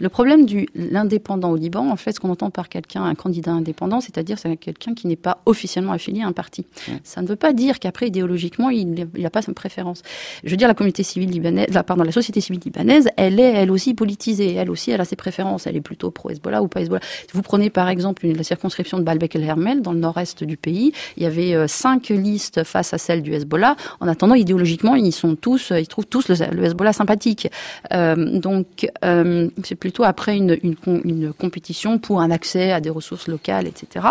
Le problème de l'indépendant au Liban, en fait, ce qu'on entend par quelqu'un, un candidat indépendant, c'est-à-dire c'est quelqu'un qui n'est pas officiellement affilié à un parti. Ça ne veut pas dire qu'après, idéologiquement, il n'a pas sa préférence. Je veux dire, la communauté civile libanaise, la, pardon, la société civile libanaise, elle est elle aussi politisée. Elle aussi, elle a ses préférences. Elle est plutôt pro-Hezbollah ou pas Hezbollah. Vous prenez par exemple la circonscription de Baalbek el-Hermel, dans le nord-est du pays, il y avait euh, cinq liste face à celle du Hezbollah. En attendant, idéologiquement, ils sont tous, ils trouvent tous le, Hezbollah sympathique. Euh, donc, euh, c'est plutôt après une, une, une compétition pour un accès à des ressources locales, etc.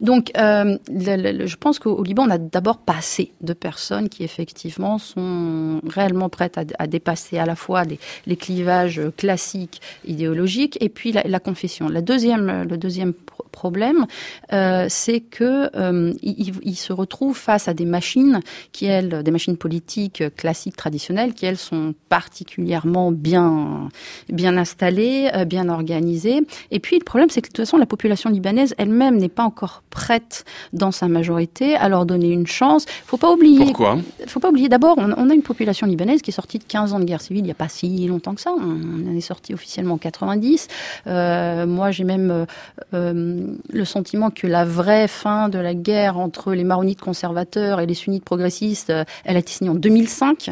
Donc, euh, je pense qu'au Liban, on a d'abord pas assez de personnes qui effectivement sont réellement prêtes à, dépasser à la fois les, clivages classiques idéologiques et puis la, confession. La deuxième, le deuxième problème, euh, c'est que euh, il, se retrouve face à des machines qui, elles, des machines politiques classiques traditionnelles, qui elles sont particulièrement bien, bien installées, bien organisées. Et puis le problème, c'est que de toute façon, la population libanaise elle-même n'est pas encore prête dans sa majorité à leur donner une chance. Faut pas oublier. Pourquoi? Faut pas oublier. D'abord, on, a une population libanaise qui est sortie de 15 ans de guerre civile il n'y a pas si longtemps que ça. On, est sorti officiellement en 90. Euh, moi, j'ai même euh, euh, le sentiment que la vraie fin de la guerre entre les maronites conservateurs et les sunnites progressistes, elle a été signée en 2005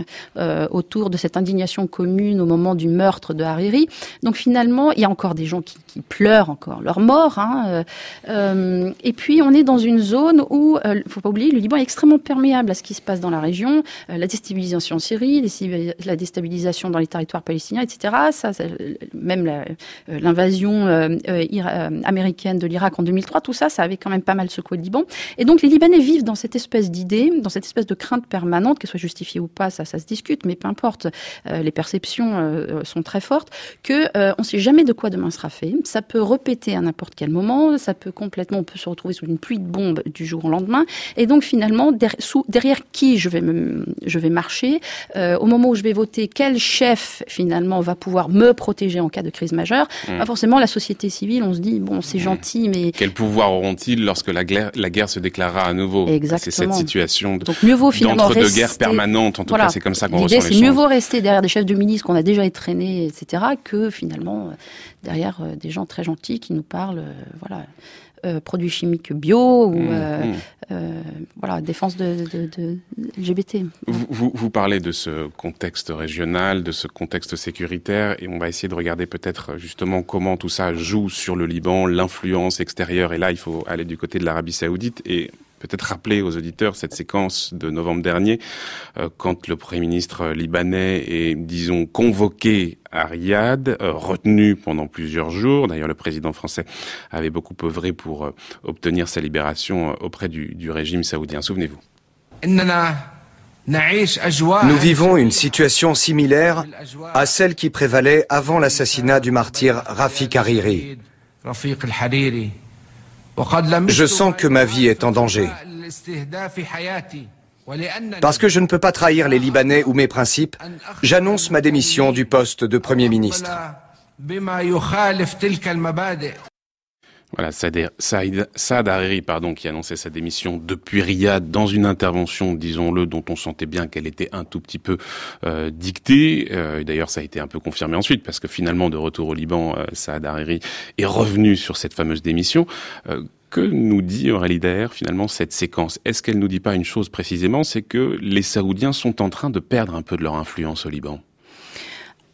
autour de cette indignation commune au moment du meurtre de Hariri. Donc finalement, il y a encore des gens qui, qui pleurent encore leur mort. Hein, et puis on est dans une zone où, il faut pas oublier, le Liban est extrêmement perméable à ce qui se passe dans la région, la déstabilisation en Syrie, la déstabilisation dans les territoires palestiniens, etc. Ça, même l'invasion américaine de l'Irak en 2003, tout ça, ça avait quand même pas mal secoué le Liban. Et donc les Libanais vivent dans cette espèce d'idée, dans cette espèce de crainte permanente, qu'elle soit justifiée ou pas, ça, ça se discute, mais peu importe, les perceptions sont très fortes, que on ne sait jamais de quoi demain sera fait. Ça peut répéter à n'importe quel moment, ça peut complètement, on peut se retrouver sous une pluie de bombes du jour au lendemain. Et donc finalement, derrière, qui je vais, me, je vais marcher, euh, au moment où je vais voter, quel chef finalement va pouvoir me protéger en cas de crise majeure? Mmh. Forcément la société civile, on se dit, bon, c'est mmh. gentil, mais... Quel pouvoir auront-ils lorsque la guerre, la guerre se déclarera à nouveau? Exactement. C'est cette situation Donc, mieux vaut finalement d'entre-deux-guerres permanentes, en tout cas c'est comme ça qu'on ressent les c'est mieux vaut rester derrière des chefs de ministre qu'on a déjà traînés, etc., que finalement euh, derrière euh, des gens très gentils qui nous parlent, voilà euh, produits chimiques bio ou mmh, euh, mmh. Euh, voilà défense de, de, LGBT. Vous, vous, parlez de ce contexte régional, de ce contexte sécuritaire, et on va essayer de regarder peut-être justement comment tout ça joue sur le Liban, l'influence extérieure. Et là, il faut aller du côté de l'Arabie Saoudite et peut-être rappeler aux auditeurs cette séquence de novembre dernier, euh, quand le Premier ministre libanais est, disons, convoqué à Riyad, euh, retenu pendant plusieurs jours. D'ailleurs, le président français avait beaucoup œuvré pour euh, obtenir sa libération auprès du, du régime saoudien. Souvenez-vous. Nous vivons une situation similaire à celle qui prévalait avant l'assassinat du martyr Rafik Hariri. Je sens que ma vie est en danger. Parce que je ne peux pas trahir les Libanais ou mes principes, j'annonce ma démission du poste de Premier ministre. Voilà, Saad Hariri, pardon, qui annonçait sa démission depuis Riyad dans une intervention, disons-le, dont on sentait bien qu'elle était un tout petit peu euh, dictée. Euh, D'ailleurs, ça a été un peu confirmé ensuite, parce que finalement, de retour au Liban, euh, Saad Hariri est revenu sur cette fameuse démission. Que nous dit Aurélie Daher, finalement, cette séquence? Est-ce qu'elle nous dit pas une chose précisément, c'est que les Saoudiens sont en train de perdre un peu de leur influence au Liban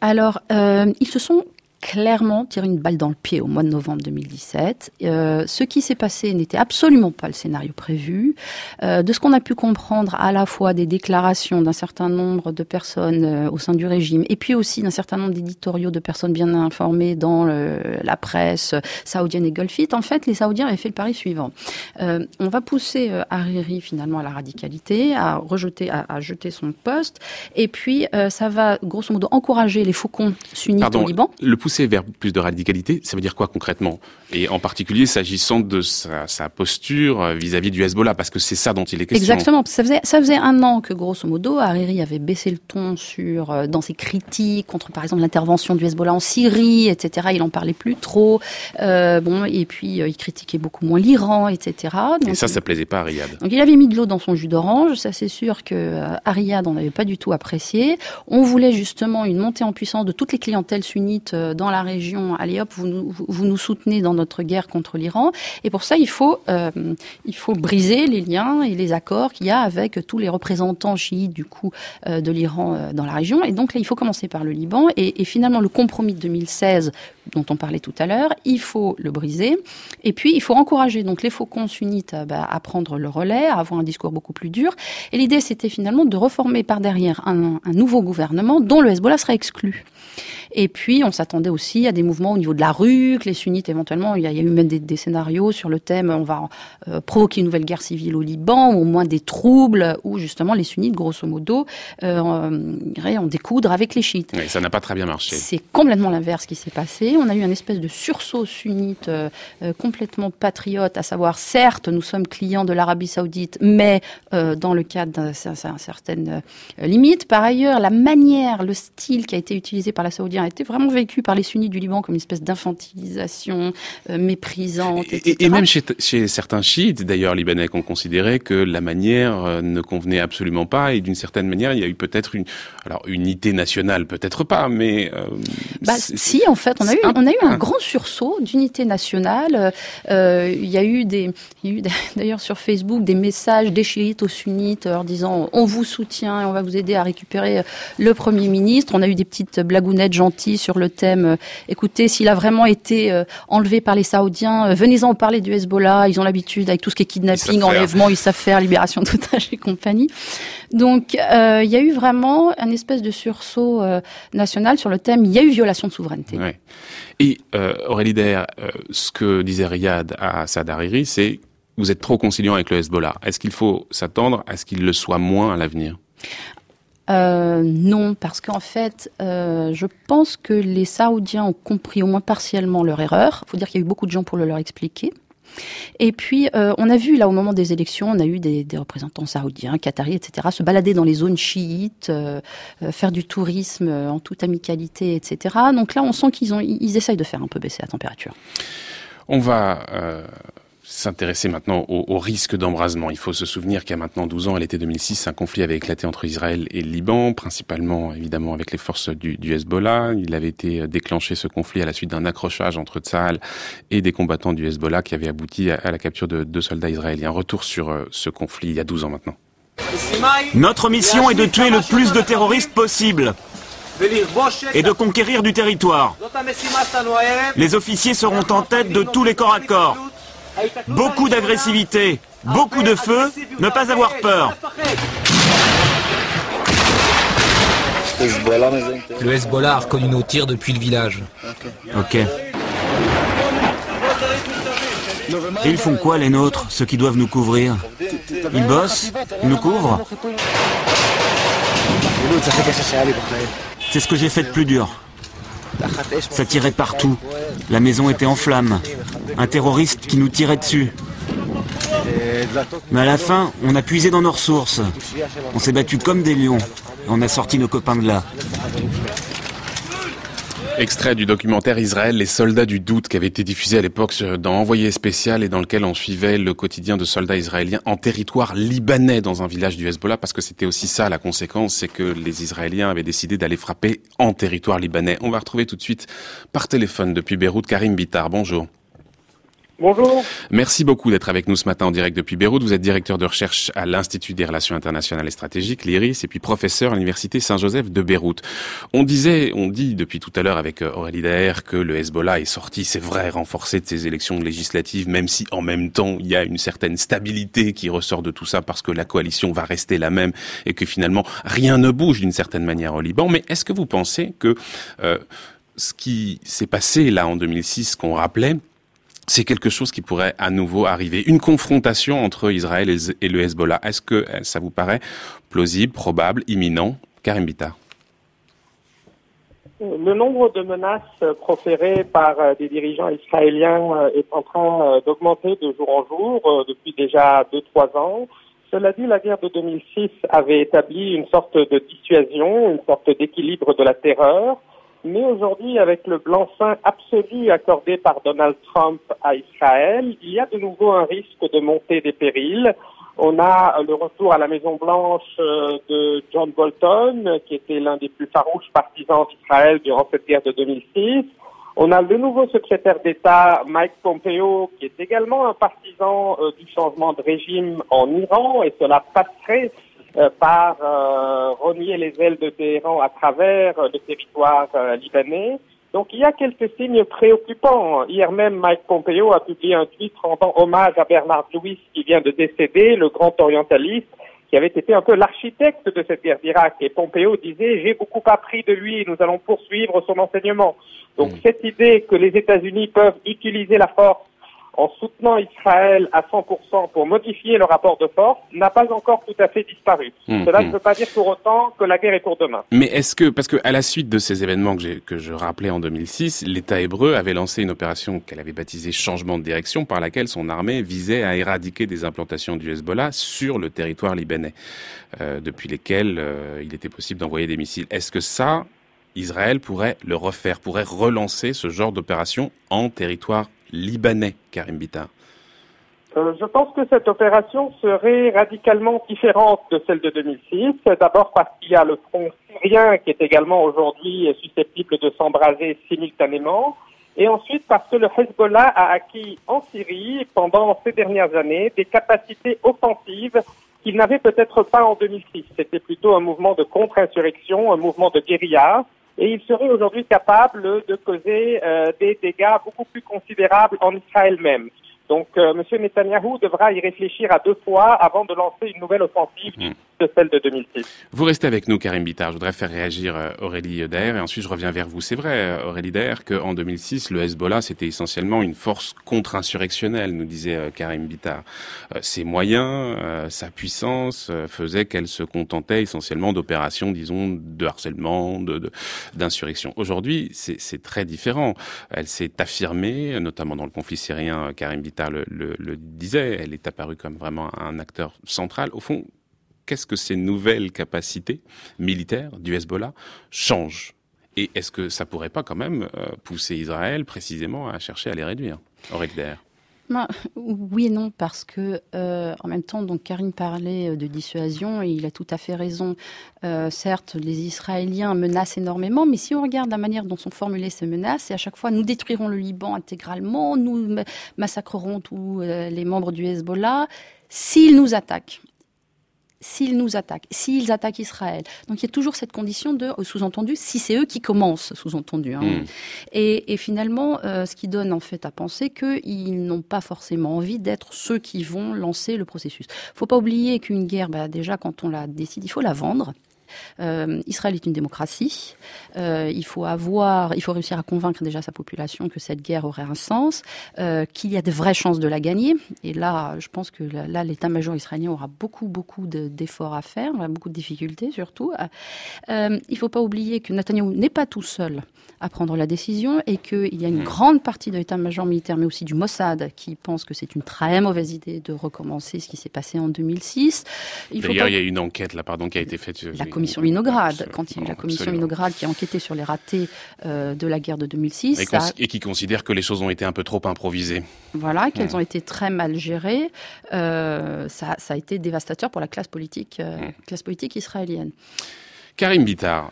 alors, ils se sont clairement tiré une balle dans le pied au mois de novembre 2017. Euh, ce qui s'est passé n'était absolument pas le scénario prévu. Euh, de ce qu'on a pu comprendre à la fois des déclarations d'un certain nombre de personnes euh, au sein du régime et puis aussi d'un certain nombre d'éditoriaux de personnes bien informées dans la presse saoudienne et golfite, en fait, les Saoudiens avaient fait le pari suivant. on va pousser Hariri finalement à la radicalité, à rejeter, à, jeter son poste, et puis ça va grosso modo encourager les faucons sunnites au Liban vers plus de radicalité, ça veut dire quoi concrètement? Et en particulier s'agissant de sa, posture euh, vis-à-vis du Hezbollah, parce que c'est ça dont il est question. Exactement. Ça faisait, ça faisait un an que, grosso modo, Hariri avait baissé le ton sur, euh, dans ses critiques contre, par exemple, l'intervention du Hezbollah en Syrie, etc. Il en parlait plus trop. Euh, bon, et puis il critiquait beaucoup moins l'Iran, etc. et ça, ça plaisait pas à Riyad. Donc il avait mis de l'eau dans son jus d'orange. Ça, c'est sûr que Riyad, on n'avait pas du tout apprécié. On voulait justement une montée en puissance de toutes les clientèles sunnites dans la région, allez hop, vous nous, soutenez dans notre guerre contre l'Iran. Et pour ça, il faut, euh, il faut briser les liens et les accords qu'il y a avec tous les représentants chiites du coup euh, de l'Iran euh, dans la région. Et donc là, il faut commencer par le Liban. Et, et finalement, le compromis de 2016 dont on parlait tout à l'heure, il faut le briser. Et puis, il faut encourager donc les faucons sunnites bah, à prendre le relais, à avoir un discours beaucoup plus dur. Et l'idée, c'était finalement de reformer par derrière un, un nouveau gouvernement dont le Hezbollah serait exclu. Et puis, on s'attendait aussi à des mouvements au niveau de la rue, que les sunnites éventuellement, il y a, eu même des, scénarios sur le thème, on va euh, provoquer une nouvelle guerre civile au Liban, ou au moins des troubles, où justement les sunnites, grosso modo, euh, en découdre avec les chiites. Oui, ça n'a pas très bien marché. C'est complètement l'inverse qui s'est passé. On a eu un espèce de sursaut sunnite euh, euh, complètement patriote, à savoir, certes, nous sommes clients de l'Arabie saoudite, mais dans le cadre d'une certaine limite. Par ailleurs, la manière, le style qui a été utilisé par la saoudien a été vraiment vécu par les sunnites du Liban comme une espèce d'infantilisation méprisante, etc. Et, même chez, chez certains chiites, d'ailleurs libanais, qui ont considéré que la manière ne convenait absolument pas et d'une certaine manière, il y a eu peut-être une, alors unité nationale, peut-être pas, mais bah, si en fait, on a eu, on a eu un grand sursaut d'unité nationale. il y a eu des, il y a eu (laughs) d'ailleurs sur Facebook des messages des chiites aux sunnites en disant on vous soutient et on va vous aider à récupérer le Premier ministre. On a eu des petites blagounettes sur le thème euh, écoutez, s'il a vraiment été euh, enlevé par les Saoudiens, euh, venez-en parler du Hezbollah. Ils ont l'habitude avec tout ce qui est kidnapping, enlèvement, ils savent faire, libération d'otages et compagnie. Donc il y a eu vraiment un espèce de sursaut national sur le thème il y a eu violation de souveraineté. Et Aurélie Der, ce que disait Riyad à Saad Hariri, c'est vous êtes trop conciliant avec le Hezbollah. Est-ce qu'il faut s'attendre à ce qu'il le soit moins à l'avenir? Euh, non, parce qu'en fait, euh, je pense que les Saoudiens ont compris au moins partiellement leur erreur. Il faut dire qu'il y a eu beaucoup de gens pour le leur expliquer. Et puis, euh, on a vu là au moment des élections, on a eu des, représentants saoudiens, qataris, etc., se balader dans les zones chiites, faire du tourisme en toute amicalité, etc. Donc là, on sent qu'ils essayent de faire un peu baisser la température. On va s'intéresser maintenant au, risque d'embrasement. Il faut se souvenir qu'il y a maintenant 12 ans, à l'été 2006, un conflit avait éclaté entre Israël et le Liban, principalement évidemment avec les forces du, Hezbollah. Il avait été déclenché ce conflit à la suite d'un accrochage entre Tsahal et des combattants du Hezbollah qui avait abouti à, la capture de deux soldats israéliens. Retour sur euh, ce conflit il y a 12 ans maintenant. Notre mission est de tuer le plus de terroristes possible et de conquérir du territoire. Les officiers seront en tête de tous les corps à corps. Beaucoup d'agressivité, beaucoup de feu, ne pas avoir peur. Le Hezbollah a reconnu nos tirs depuis le village. Ok. Et ils font quoi les nôtres, ceux qui doivent nous couvrir? Ils bossent? Ils nous couvrent? C'est ce que j'ai fait de plus dur. Ça tirait partout. La maison était en flammes. Un terroriste qui nous tirait dessus. Mais à la fin, on a puisé dans nos ressources. On s'est battu comme des lions. On a sorti nos copains de là. Extrait du documentaire Israël, les soldats du doute, qui avait été diffusé à l'époque dans Envoyé spécial et dans lequel on suivait le quotidien de soldats israéliens en territoire libanais dans un village du Hezbollah, parce que c'était aussi ça la conséquence, c'est que les Israéliens avaient décidé d'aller frapper en territoire libanais. On va retrouver tout de suite par téléphone depuis Beyrouth Karim Bitar. Bonjour. Bonjour. Merci beaucoup d'être avec nous ce matin en direct depuis Beyrouth. Vous êtes directeur de recherche à l'Institut des Relations Internationales et Stratégiques, l'IRIS, et puis professeur à l'Université Saint-Joseph de Beyrouth. On disait, on dit depuis tout à l'heure avec euh, Aurélie Daher que le Hezbollah est sorti, c'est vrai, renforcé de ses élections législatives, même si en même temps il y a une certaine stabilité qui ressort de tout ça parce que la coalition va rester la même et que finalement rien ne bouge d'une certaine manière au Liban. Mais est-ce que vous pensez que euh, ce qui s'est passé là en 2006, qu'on rappelait, c'est quelque chose qui pourrait à nouveau arriver. Une confrontation entre Israël et le Hezbollah. Est-ce que euh, ça vous paraît plausible, probable, imminent? Karim Bitar le nombre de menaces proférées par euh, des dirigeants israéliens euh, est en train d'augmenter de jour en jour depuis déjà deux trois ans. Cela dit, la guerre de 2006 avait établi une sorte de dissuasion, une sorte d'équilibre de la terreur. Mais aujourd'hui, avec le blanc-seing absolu accordé par Donald Trump à Israël, il y a de nouveau un risque de montée des périls. On a le retour à la Maison Blanche euh, de John Bolton, qui était l'un des plus farouches partisans d'Israël durant cette guerre de 2006. On a le nouveau secrétaire d'État Mike Pompeo, qui est également un partisan euh, du changement de régime en Iran, et cela passerait par euh, renier les ailes de Téhéran à travers euh, le territoire libanais. Donc il y a quelques signes préoccupants. Hier même, Mike Pompeo a publié un tweet rendant hommage à Bernard Lewis qui vient de décéder, le grand orientaliste qui avait été un peu l'architecte de cette guerre d'Irak. Et Pompeo disait, j'ai beaucoup appris de lui nous allons poursuivre son enseignement. Donc mm. cette idée que les États-Unis peuvent utiliser la force en soutenant Israël à 100% pour modifier le rapport de force n'a pas encore tout à fait disparu. Hum, Cela hum. ne veut pas dire pour autant que la guerre est pour demain. Mais est-ce que, parce que à la suite de ces événements que, que je rappelais en 2006, l'État hébreu avait lancé une opération qu'elle avait baptisée changement de direction par laquelle son armée visait à éradiquer des implantations du Hezbollah sur le territoire libanais, euh, depuis lesquelles euh, il était possible d'envoyer des missiles. Est-ce que ça, Israël pourrait le refaire, pourrait relancer ce genre d'opération en territoire libanais, Karim Bitar euh, je pense que cette opération serait radicalement différente de celle de 2006. D'abord parce qu'il y a le front syrien qui est également aujourd'hui susceptible de s'embraser simultanément. Et ensuite parce que le Hezbollah a acquis en Syrie, pendant ces dernières années, des capacités offensives qu'il n'avait peut-être pas en 2006. C'était plutôt un mouvement de contre-insurrection, un mouvement de guérilla. Et il serait aujourd'hui capable de causer euh, des dégâts beaucoup plus considérables en Israël même. Donc, euh, M. Netanyahou devra y réfléchir à deux fois avant de lancer une nouvelle offensive hmm. De celle de 2006. Vous restez avec nous, Karim Bitar. Je voudrais faire réagir euh, Aurélie Daer et ensuite je reviens vers vous. C'est vrai, euh, Aurélie Daer, qu'en 2006, le Hezbollah, c'était essentiellement une force contre-insurrectionnelle, nous disait Karim Bitar. ses moyens, sa puissance faisaient qu'elle se contentait essentiellement d'opérations, disons, de harcèlement, de, d'insurrection. Aujourd'hui, c'est très différent. Elle s'est affirmée, notamment dans le conflit syrien, Karim Bitar le, disait, elle est apparue comme vraiment un acteur central. Au fond, qu'est-ce que ces nouvelles capacités militaires du Hezbollah changent Et est-ce que ça pourrait pas quand même euh, pousser Israël précisément à chercher à les réduire Aurélie oui et non, parce que euh, en même temps, donc Karim parlait euh, de dissuasion et il a tout à fait raison. Certes, les Israéliens menacent énormément, mais si on regarde la manière dont sont formulées ces menaces, c'est à chaque fois nous détruirons le Liban intégralement, nous massacrerons tous les membres du Hezbollah s'ils nous attaquent s'ils nous attaquent, s'ils attaquent Israël. Donc il y a toujours cette condition de sous-entendu, si c'est eux qui commencent, sous-entendu. Hein. Hmm. Et, finalement, euh, ce qui donne en fait à penser qu'ils n'ont pas forcément envie d'être ceux qui vont lancer le processus. Il faut pas oublier qu'une guerre, bah, déjà quand on la décide, il faut la vendre. Euh, Israël est une démocratie. Euh, il faut avoir, il faut réussir à convaincre déjà sa population que cette guerre aurait un sens, euh, qu'il y a de vraies chances de la gagner. Et là, je pense que là, l'état-major israélien aura beaucoup, beaucoup d'efforts à faire, beaucoup de difficultés surtout. il ne faut pas oublier que Netanyahu n'est pas tout seul à prendre la décision et qu'il y a une hmm. grande partie de l'état-major militaire, mais aussi du Mossad, qui pense que c'est une très mauvaise idée de recommencer ce qui s'est passé en 2006. D'ailleurs, il y a une enquête là, pardon, qui a été faite commission Winograd, quand il y a eu la commission Winograd qui a enquêté sur les ratés euh, de la guerre de 2006. Et, qui considère que les choses ont été un peu trop improvisées. Voilà, qu'elles ont été très mal gérées. Euh, ça, a été dévastateur pour la classe politique, euh, classe politique israélienne. Karim Bitar,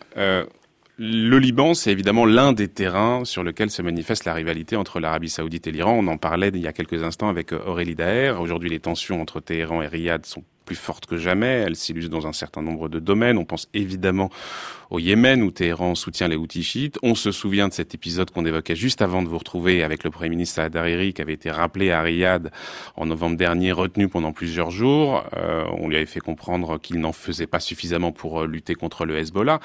le Liban, c'est évidemment l'un des terrains sur lequel se manifeste la rivalité entre l'Arabie saoudite et l'Iran. On en parlait il y a quelques instants avec Aurélie Daher. Aujourd'hui, les tensions entre Téhéran et Riyad sont plus forte que jamais. Elle s'illustre dans un certain nombre de domaines. On pense évidemment au Yémen où Téhéran soutient les Houthis chiites. On se souvient de cet épisode qu'on évoquait juste avant de vous retrouver avec le Premier ministre Saad Hariri qui avait été rappelé à Riyad en novembre dernier, retenu pendant plusieurs jours. Euh, on lui avait fait comprendre qu'il n'en faisait pas suffisamment pour euh, lutter contre le Hezbollah.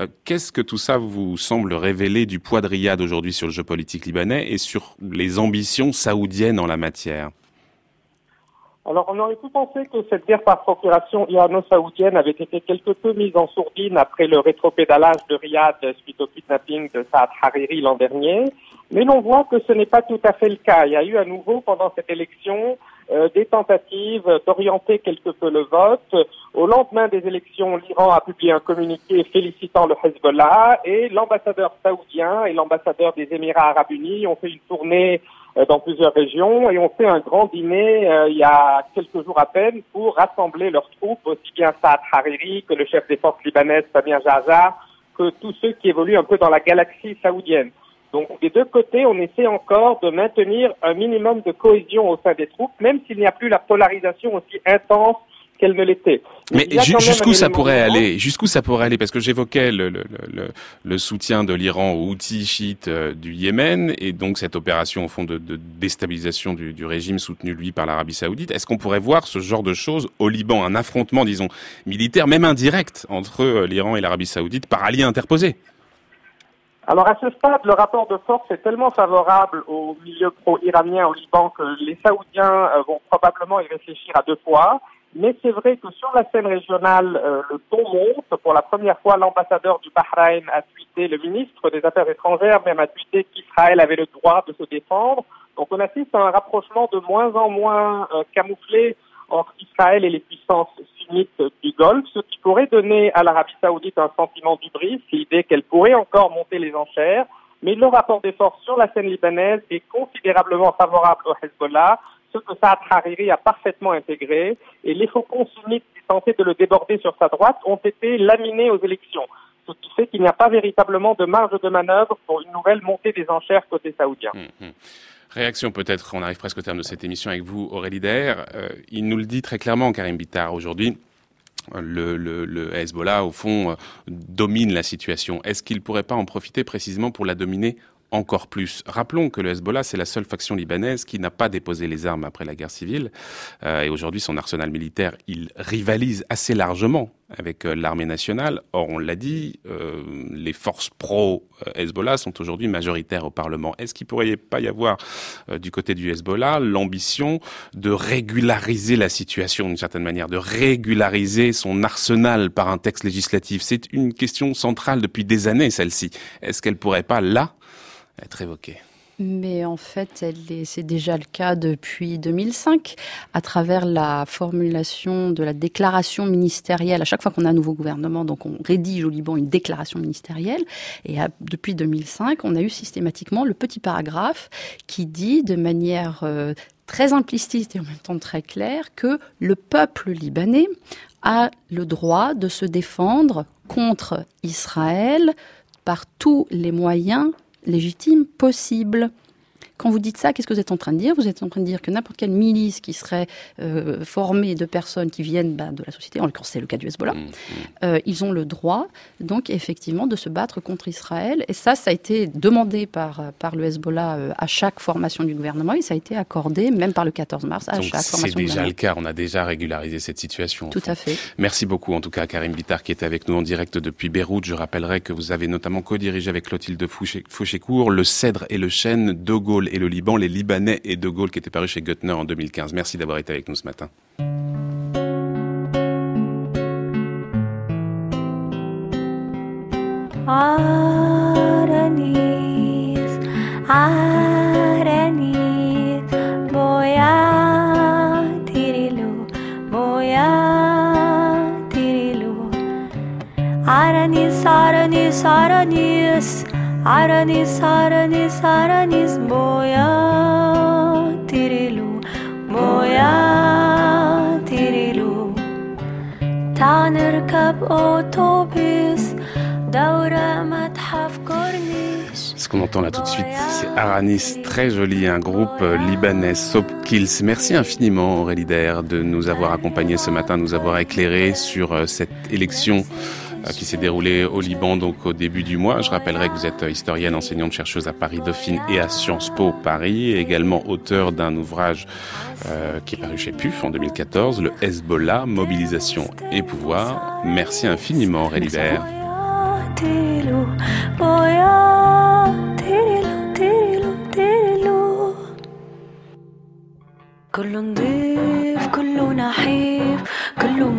Euh, qu'est-ce que tout ça vous semble révéler du poids de Riyad aujourd'hui sur le jeu politique libanais et sur les ambitions saoudiennes en la matière? Alors, on aurait pu penser que cette guerre par procuration irano-saoudienne avait été quelque peu mise en sourdine après le rétropédalage de Riyad suite au kidnapping de Saad Hariri l'an dernier. Mais l'on voit que ce n'est pas tout à fait le cas. Il y a eu à nouveau, pendant cette élection, euh, des tentatives d'orienter quelque peu le vote. Au lendemain des élections, l'Iran a publié un communiqué félicitant le Hezbollah et l'ambassadeur saoudien et l'ambassadeur des Émirats arabes unis ont fait une tournée dans plusieurs régions et ont fait un grand dîner euh, il y a quelques jours à peine pour rassembler leurs troupes, aussi bien Saad Hariri que le chef des forces libanaises Samir Jaza, que tous ceux qui évoluent un peu dans la galaxie saoudienne. Donc des deux côtés, on essaie encore de maintenir un minimum de cohésion au sein des troupes, même s'il n'y a plus la polarisation aussi intense qu'elle ne l'était. Mais, jusqu'où ça pourrait aller Jusqu'où ça pourrait aller Parce que j'évoquais le, le, le, le, soutien de l'Iran aux outils chiites euh, du Yémen et donc cette opération au fond de, de déstabilisation du, du, régime soutenu lui par l'Arabie Saoudite. Est-ce qu'on pourrait voir ce genre de choses au Liban, un affrontement, disons, militaire, même indirect, entre euh, l'Iran et l'Arabie Saoudite par alliés interposés? Alors à ce stade, le rapport de force est tellement favorable au milieu pro-iranien au Liban que les Saoudiens euh, vont probablement y réfléchir à deux fois. Mais c'est vrai que sur la scène régionale, euh, le ton monte. Pour la première fois, l'ambassadeur du Bahreïn a tweeté, le ministre des Affaires étrangères même a tweeté qu'Israël avait le droit de se défendre. Donc on assiste à un rapprochement de moins en moins euh, camouflé entre Israël et les puissances sionistes du Golfe, ce qui pourrait donner à l'Arabie saoudite un sentiment d'hybris, l'idée qu'elle pourrait encore monter les enchères. Mais le rapport des forces sur la scène libanaise est considérablement favorable au Hezbollah, ce que Saad Hariri a parfaitement intégré, et les faucons sunnites qui tentaient de le déborder sur sa droite ont été laminés aux élections, ce qui fait qu'il n'y a pas véritablement de marge de manœuvre pour une nouvelle montée des enchères côté saoudien. Hum, hum. Réaction peut-être, on arrive presque au terme de cette émission avec vous, Aurélie Der. Euh, il nous le dit très clairement, Karim Bitar, aujourd'hui. Le, Hezbollah, au fond, euh, domine la situation. Est-ce qu'il ne pourrait pas en profiter précisément pour la dominer encore plus. Rappelons que le Hezbollah, c'est la seule faction libanaise qui n'a pas déposé les armes après la guerre civile. Euh, et aujourd'hui, son arsenal militaire, il rivalise assez avec euh, l'armée nationale. Or, on l'a dit, euh, les forces pro-Hezbollah sont aujourd'hui majoritaires au Parlement. Est-ce qu'il pourrait pas y avoir euh, du côté du Hezbollah l'ambition de régulariser la situation d'une certaine manière, de régulariser son arsenal par un texte législatif? C'est une question centrale depuis des années, celle-ci. Est-ce qu'elle pourrait pas, là, être évoquée. Mais en fait, c'est déjà le cas depuis 2005, à travers la formulation de la déclaration ministérielle. À chaque fois qu'on a un nouveau gouvernement, donc on rédige au Liban une déclaration ministérielle. Et depuis 2005, on a eu systématiquement le petit paragraphe qui dit de manière euh, très implicite et en même temps très claire que le peuple libanais a le droit de se défendre contre Israël par tous les moyens légitime possible. Quand vous dites ça, qu'est-ce que vous êtes en train de dire? Vous êtes en train de dire que n'importe quelle milice qui serait euh, formée de personnes qui viennent bah, de la société, en l'occurrence c'est le cas du Hezbollah, mmh, mmh. Euh, ils ont le droit, donc effectivement, de se battre contre Israël. Et ça, ça a été demandé par, par le Hezbollah euh, à chaque formation du gouvernement et ça a été accordé même par le 14 mars à chaque formation C'est déjà le cas, on a déjà régularisé cette situation. Tout à fait. Merci beaucoup en tout cas Karim Bitar qui était avec nous en direct depuis Beyrouth. Je rappellerai que vous avez notamment co-dirigé avec Clotilde Fouchécourt le Cèdre et le Chêne de Gaulle et le Liban, les Libanais et De Gaulle qui était paru chez Guttner en 2015. Merci d'avoir été avec nous ce matin. Aranis, Aranis, Aranis, boya, tirilu, boya, tirilu. 아란이 사란이 사란이 뭐야 디리루 뭐야 디리루 타늘 갑 오토비스 Ce qu'on entend là tout de suite, c'est Aranis, très joli, un groupe euh, libanais, Sopkills. Merci infiniment Aurélie Dair de nous avoir accompagnés ce matin, de nous avoir éclairés sur euh, cette élection qui s'est déroulé au Liban donc au début du mois. Je rappellerai que vous êtes historienne, enseignante, chercheuse à Paris Dauphine et à Sciences Po Paris, et également auteur d'un ouvrage euh, qui est paru chez PUF en 2014, le Hezbollah, mobilisation et pouvoir. Merci infiniment Aurélie كله مهفهف كله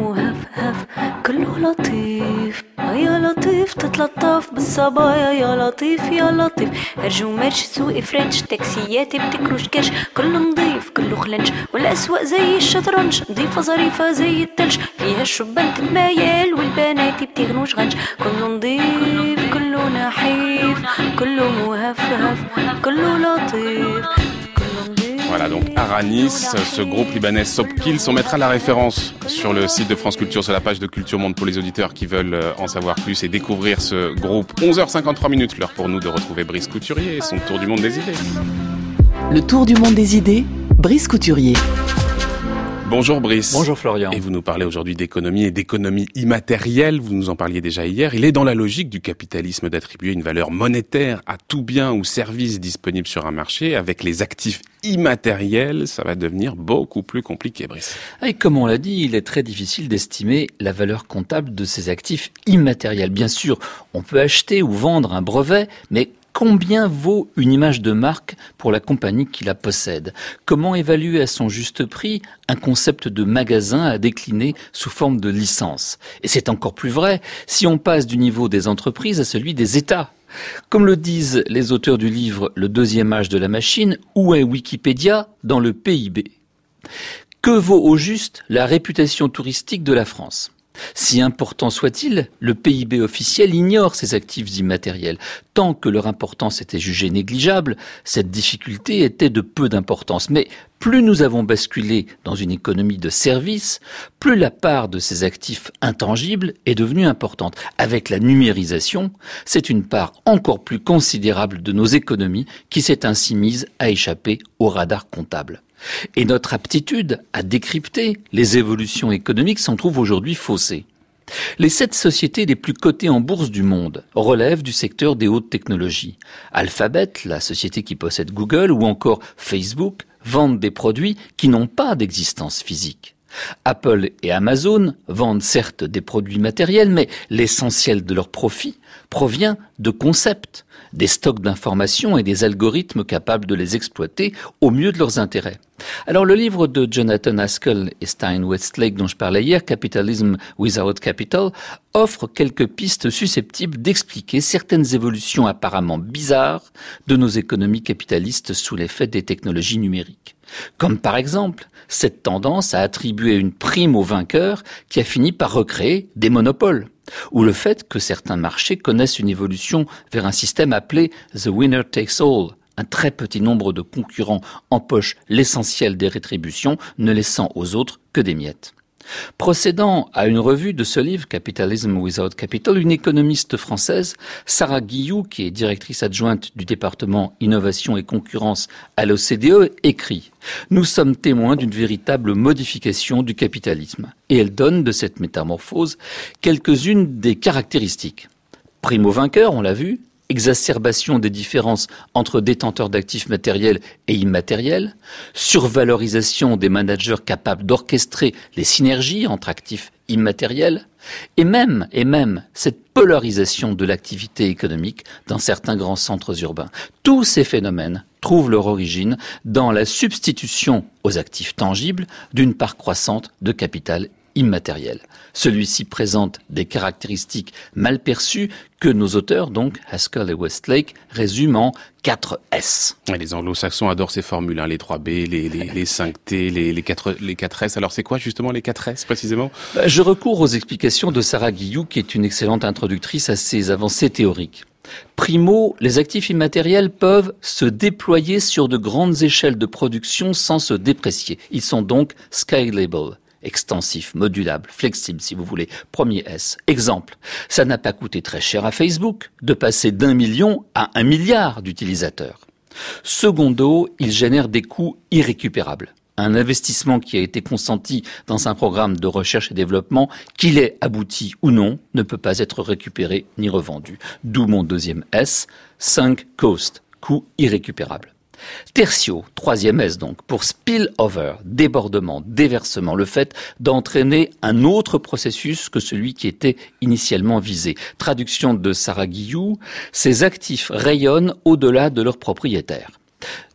لطيف يا لطيف. تتلطف بالصبايا. يا لطيف يا لطيف. هرج ومرش سوق فرنش. تاكسيات بتكروش كرش. كله نضيف كله خلنش. والأسواق زي الشطرنج. نضيفة ظريفة زي التلج. فيها الشبان تتمايل والبنات بتغنوش غنج. كله نضيف كله نحيف. كله مهفهف كله لطيف. Voilà donc Aranis, ce groupe libanais Sopkil. On mettra la référence sur le site de France Culture, sur la page de Culture Monde pour les auditeurs qui veulent euh, en savoir plus et découvrir ce groupe. 11h53 minutes, l'heure pour nous de retrouver Brice Couturier et son tour du monde des idées. Le tour du monde des idées, Brice Couturier. Bonjour Brice. Bonjour Florian. Et vous nous parlez aujourd'hui d'économie et d'économie immatérielle. Vous nous en parliez déjà hier. Il est dans la logique du capitalisme d'attribuer une valeur monétaire à tout bien ou service disponible sur un marché. Avec les actifs immatériels, ça va devenir beaucoup plus compliqué, Brice. Et comme on l'a dit, il est très difficile d'estimer la valeur comptable de ces actifs immatériels. Bien sûr, on peut acheter ou vendre un brevet, mais Combien vaut une image de marque pour la compagnie qui la possède? Comment évaluer à son juste prix un concept de magasin à décliner sous forme de licence? Et c'est encore plus vrai si on passe du niveau des entreprises à celui des États. Comme le disent les auteurs du livre Le deuxième âge de la machine, où est Wikipédia dans le PIB Que vaut au juste la réputation touristique de la France? Si important soit-il, le PIB officiel ignore ces actifs immatériels. Tant que leur importance était jugée négligeable, cette difficulté était de peu d'importance. Mais plus nous avons basculé dans une économie de services, plus la part de ces actifs intangibles est devenue importante. Avec la numérisation, c'est une part encore plus considérable de nos économies qui s'est ainsi mise à échapper au radar comptable. Et notre aptitude à décrypter les évolutions économiques s'en trouve aujourd'hui faussée. Les sept sociétés les plus cotées en bourse du monde relèvent du secteur des hautes technologies. Alphabet, la société qui possède Google, ou encore Facebook, vendent des produits qui n'ont pas d'existence physique. Apple et Amazon vendent certes des produits matériels, mais l'essentiel de leur profit provient de concepts, des stocks d'informations et des algorithmes capables de les exploiter au mieux de leurs intérêts. Alors le livre de Jonathan Haskell et Stein Westlake dont je parlais hier, Capitalism Without Capital, offre quelques pistes susceptibles d'expliquer certaines évolutions apparemment bizarres de nos économies capitalistes sous l'effet des technologies numériques. Comme par exemple cette tendance à attribuer une prime aux vainqueurs qui a fini par recréer des monopoles ou le fait que certains marchés connaissent une évolution vers un système appelé The Winner Takes All. Un très petit nombre de concurrents empochent l'essentiel des rétributions, ne laissant aux autres que des miettes. Procédant à une revue de ce livre, Capitalism Without Capital, une économiste française, Sarah Guillou, qui est directrice adjointe du département Innovation et Concurrence à l'OCDE, écrit Nous sommes témoins d'une véritable modification du capitalisme. Et elle donne de cette métamorphose quelques-unes des caractéristiques. Primo vainqueur, on l'a vu, exacerbation des différences entre détenteurs d'actifs matériels et immatériels, survalorisation des managers capables d'orchestrer les synergies entre actifs immatériels, et même, et même cette polarisation de l'activité économique dans certains grands centres urbains. Tous ces phénomènes trouvent leur origine dans la substitution aux actifs tangibles d'une part croissante de capital immatériel. Celui-ci présente des caractéristiques mal perçues que nos auteurs, donc Haskell et Westlake, résument en 4 S. Les anglo-saxons adorent ces formules, hein, les 3B, les, les, 5T, les, les, 4, les 4S. Alors c'est quoi justement les 4S précisément? Bah, Je recours aux explications de Sarah Guillou, qui est une excellente introductrice à ces avancées théoriques. Primo, les actifs immatériels peuvent se déployer sur de grandes échelles de production sans se déprécier. Ils sont donc scalable extensif, modulable, flexible si vous voulez. Premier S. Exemple, ça n'a pas coûté très cher à Facebook de passer d'un million à un milliard d'utilisateurs. Secondo, il génère des coûts irrécupérables. Un investissement qui a été consenti dans un programme de recherche et développement, qu'il ait abouti ou non, ne peut pas être récupéré ni revendu. D'où mon deuxième S, 5 cost, coût irrécupérable. Tertio, troisième S donc, pour spillover, débordement, déversement, le fait d'entraîner un autre processus que celui qui était initialement visé. Traduction de Sarah Guillou, ces actifs rayonnent au-delà de leurs propriétaires.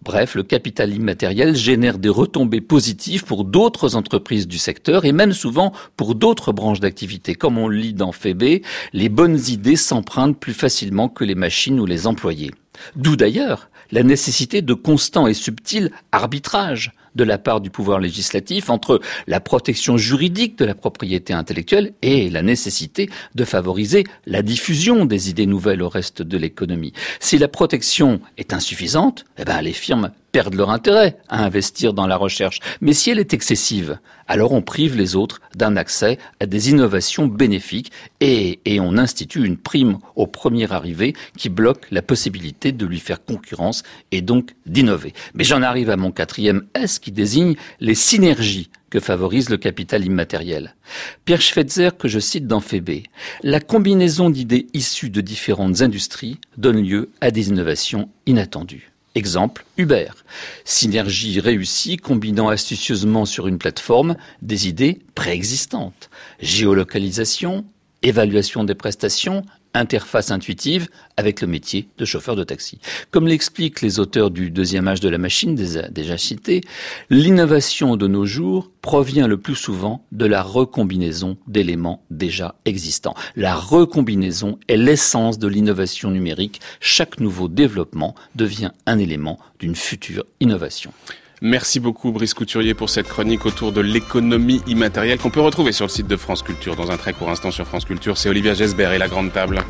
Bref, le capital immatériel génère des retombées positives pour d'autres entreprises du secteur et même souvent pour d'autres branches d'activité. Comme on lit dans Fébé, les bonnes idées s'empruntent plus facilement que les machines ou les employés. D'où d'ailleurs la nécessité de constant et subtil arbitrage de la part du pouvoir législatif entre la protection juridique de la propriété intellectuelle et la nécessité de favoriser la diffusion des idées nouvelles au reste de l'économie. Si la protection est insuffisante, eh ben les firmes perdent leur intérêt à investir dans la recherche. Mais si elle est excessive, alors on prive les autres d'un accès à des innovations bénéfiques et, on institue une prime au premier arrivé qui bloque la possibilité de lui faire concurrence et donc d'innover. Mais j'en arrive à mon quatrième S qui désigne les synergies que favorise le capital immatériel. Pierre Schweitzer, que je cite dans Fébé, la combinaison d'idées issues de différentes industries donne lieu à des innovations inattendues. Exemple, Uber. Synergie réussie combinant astucieusement sur une plateforme des idées préexistantes. Géolocalisation, évaluation des prestations, interface intuitive avec le métier de chauffeur de taxi. Comme l'expliquent les auteurs du deuxième âge de la machine déjà cité, l'innovation de nos jours provient le plus souvent de la recombinaison d'éléments déjà existants. La recombinaison est l'essence de l'innovation numérique. Chaque nouveau développement devient un élément d'une future innovation. Merci beaucoup Brice Couturier pour cette chronique autour de l'économie immatérielle qu'on peut retrouver sur le site de France Culture dans un très court instant sur France Culture. C'est Olivia Gesbert et la grande table.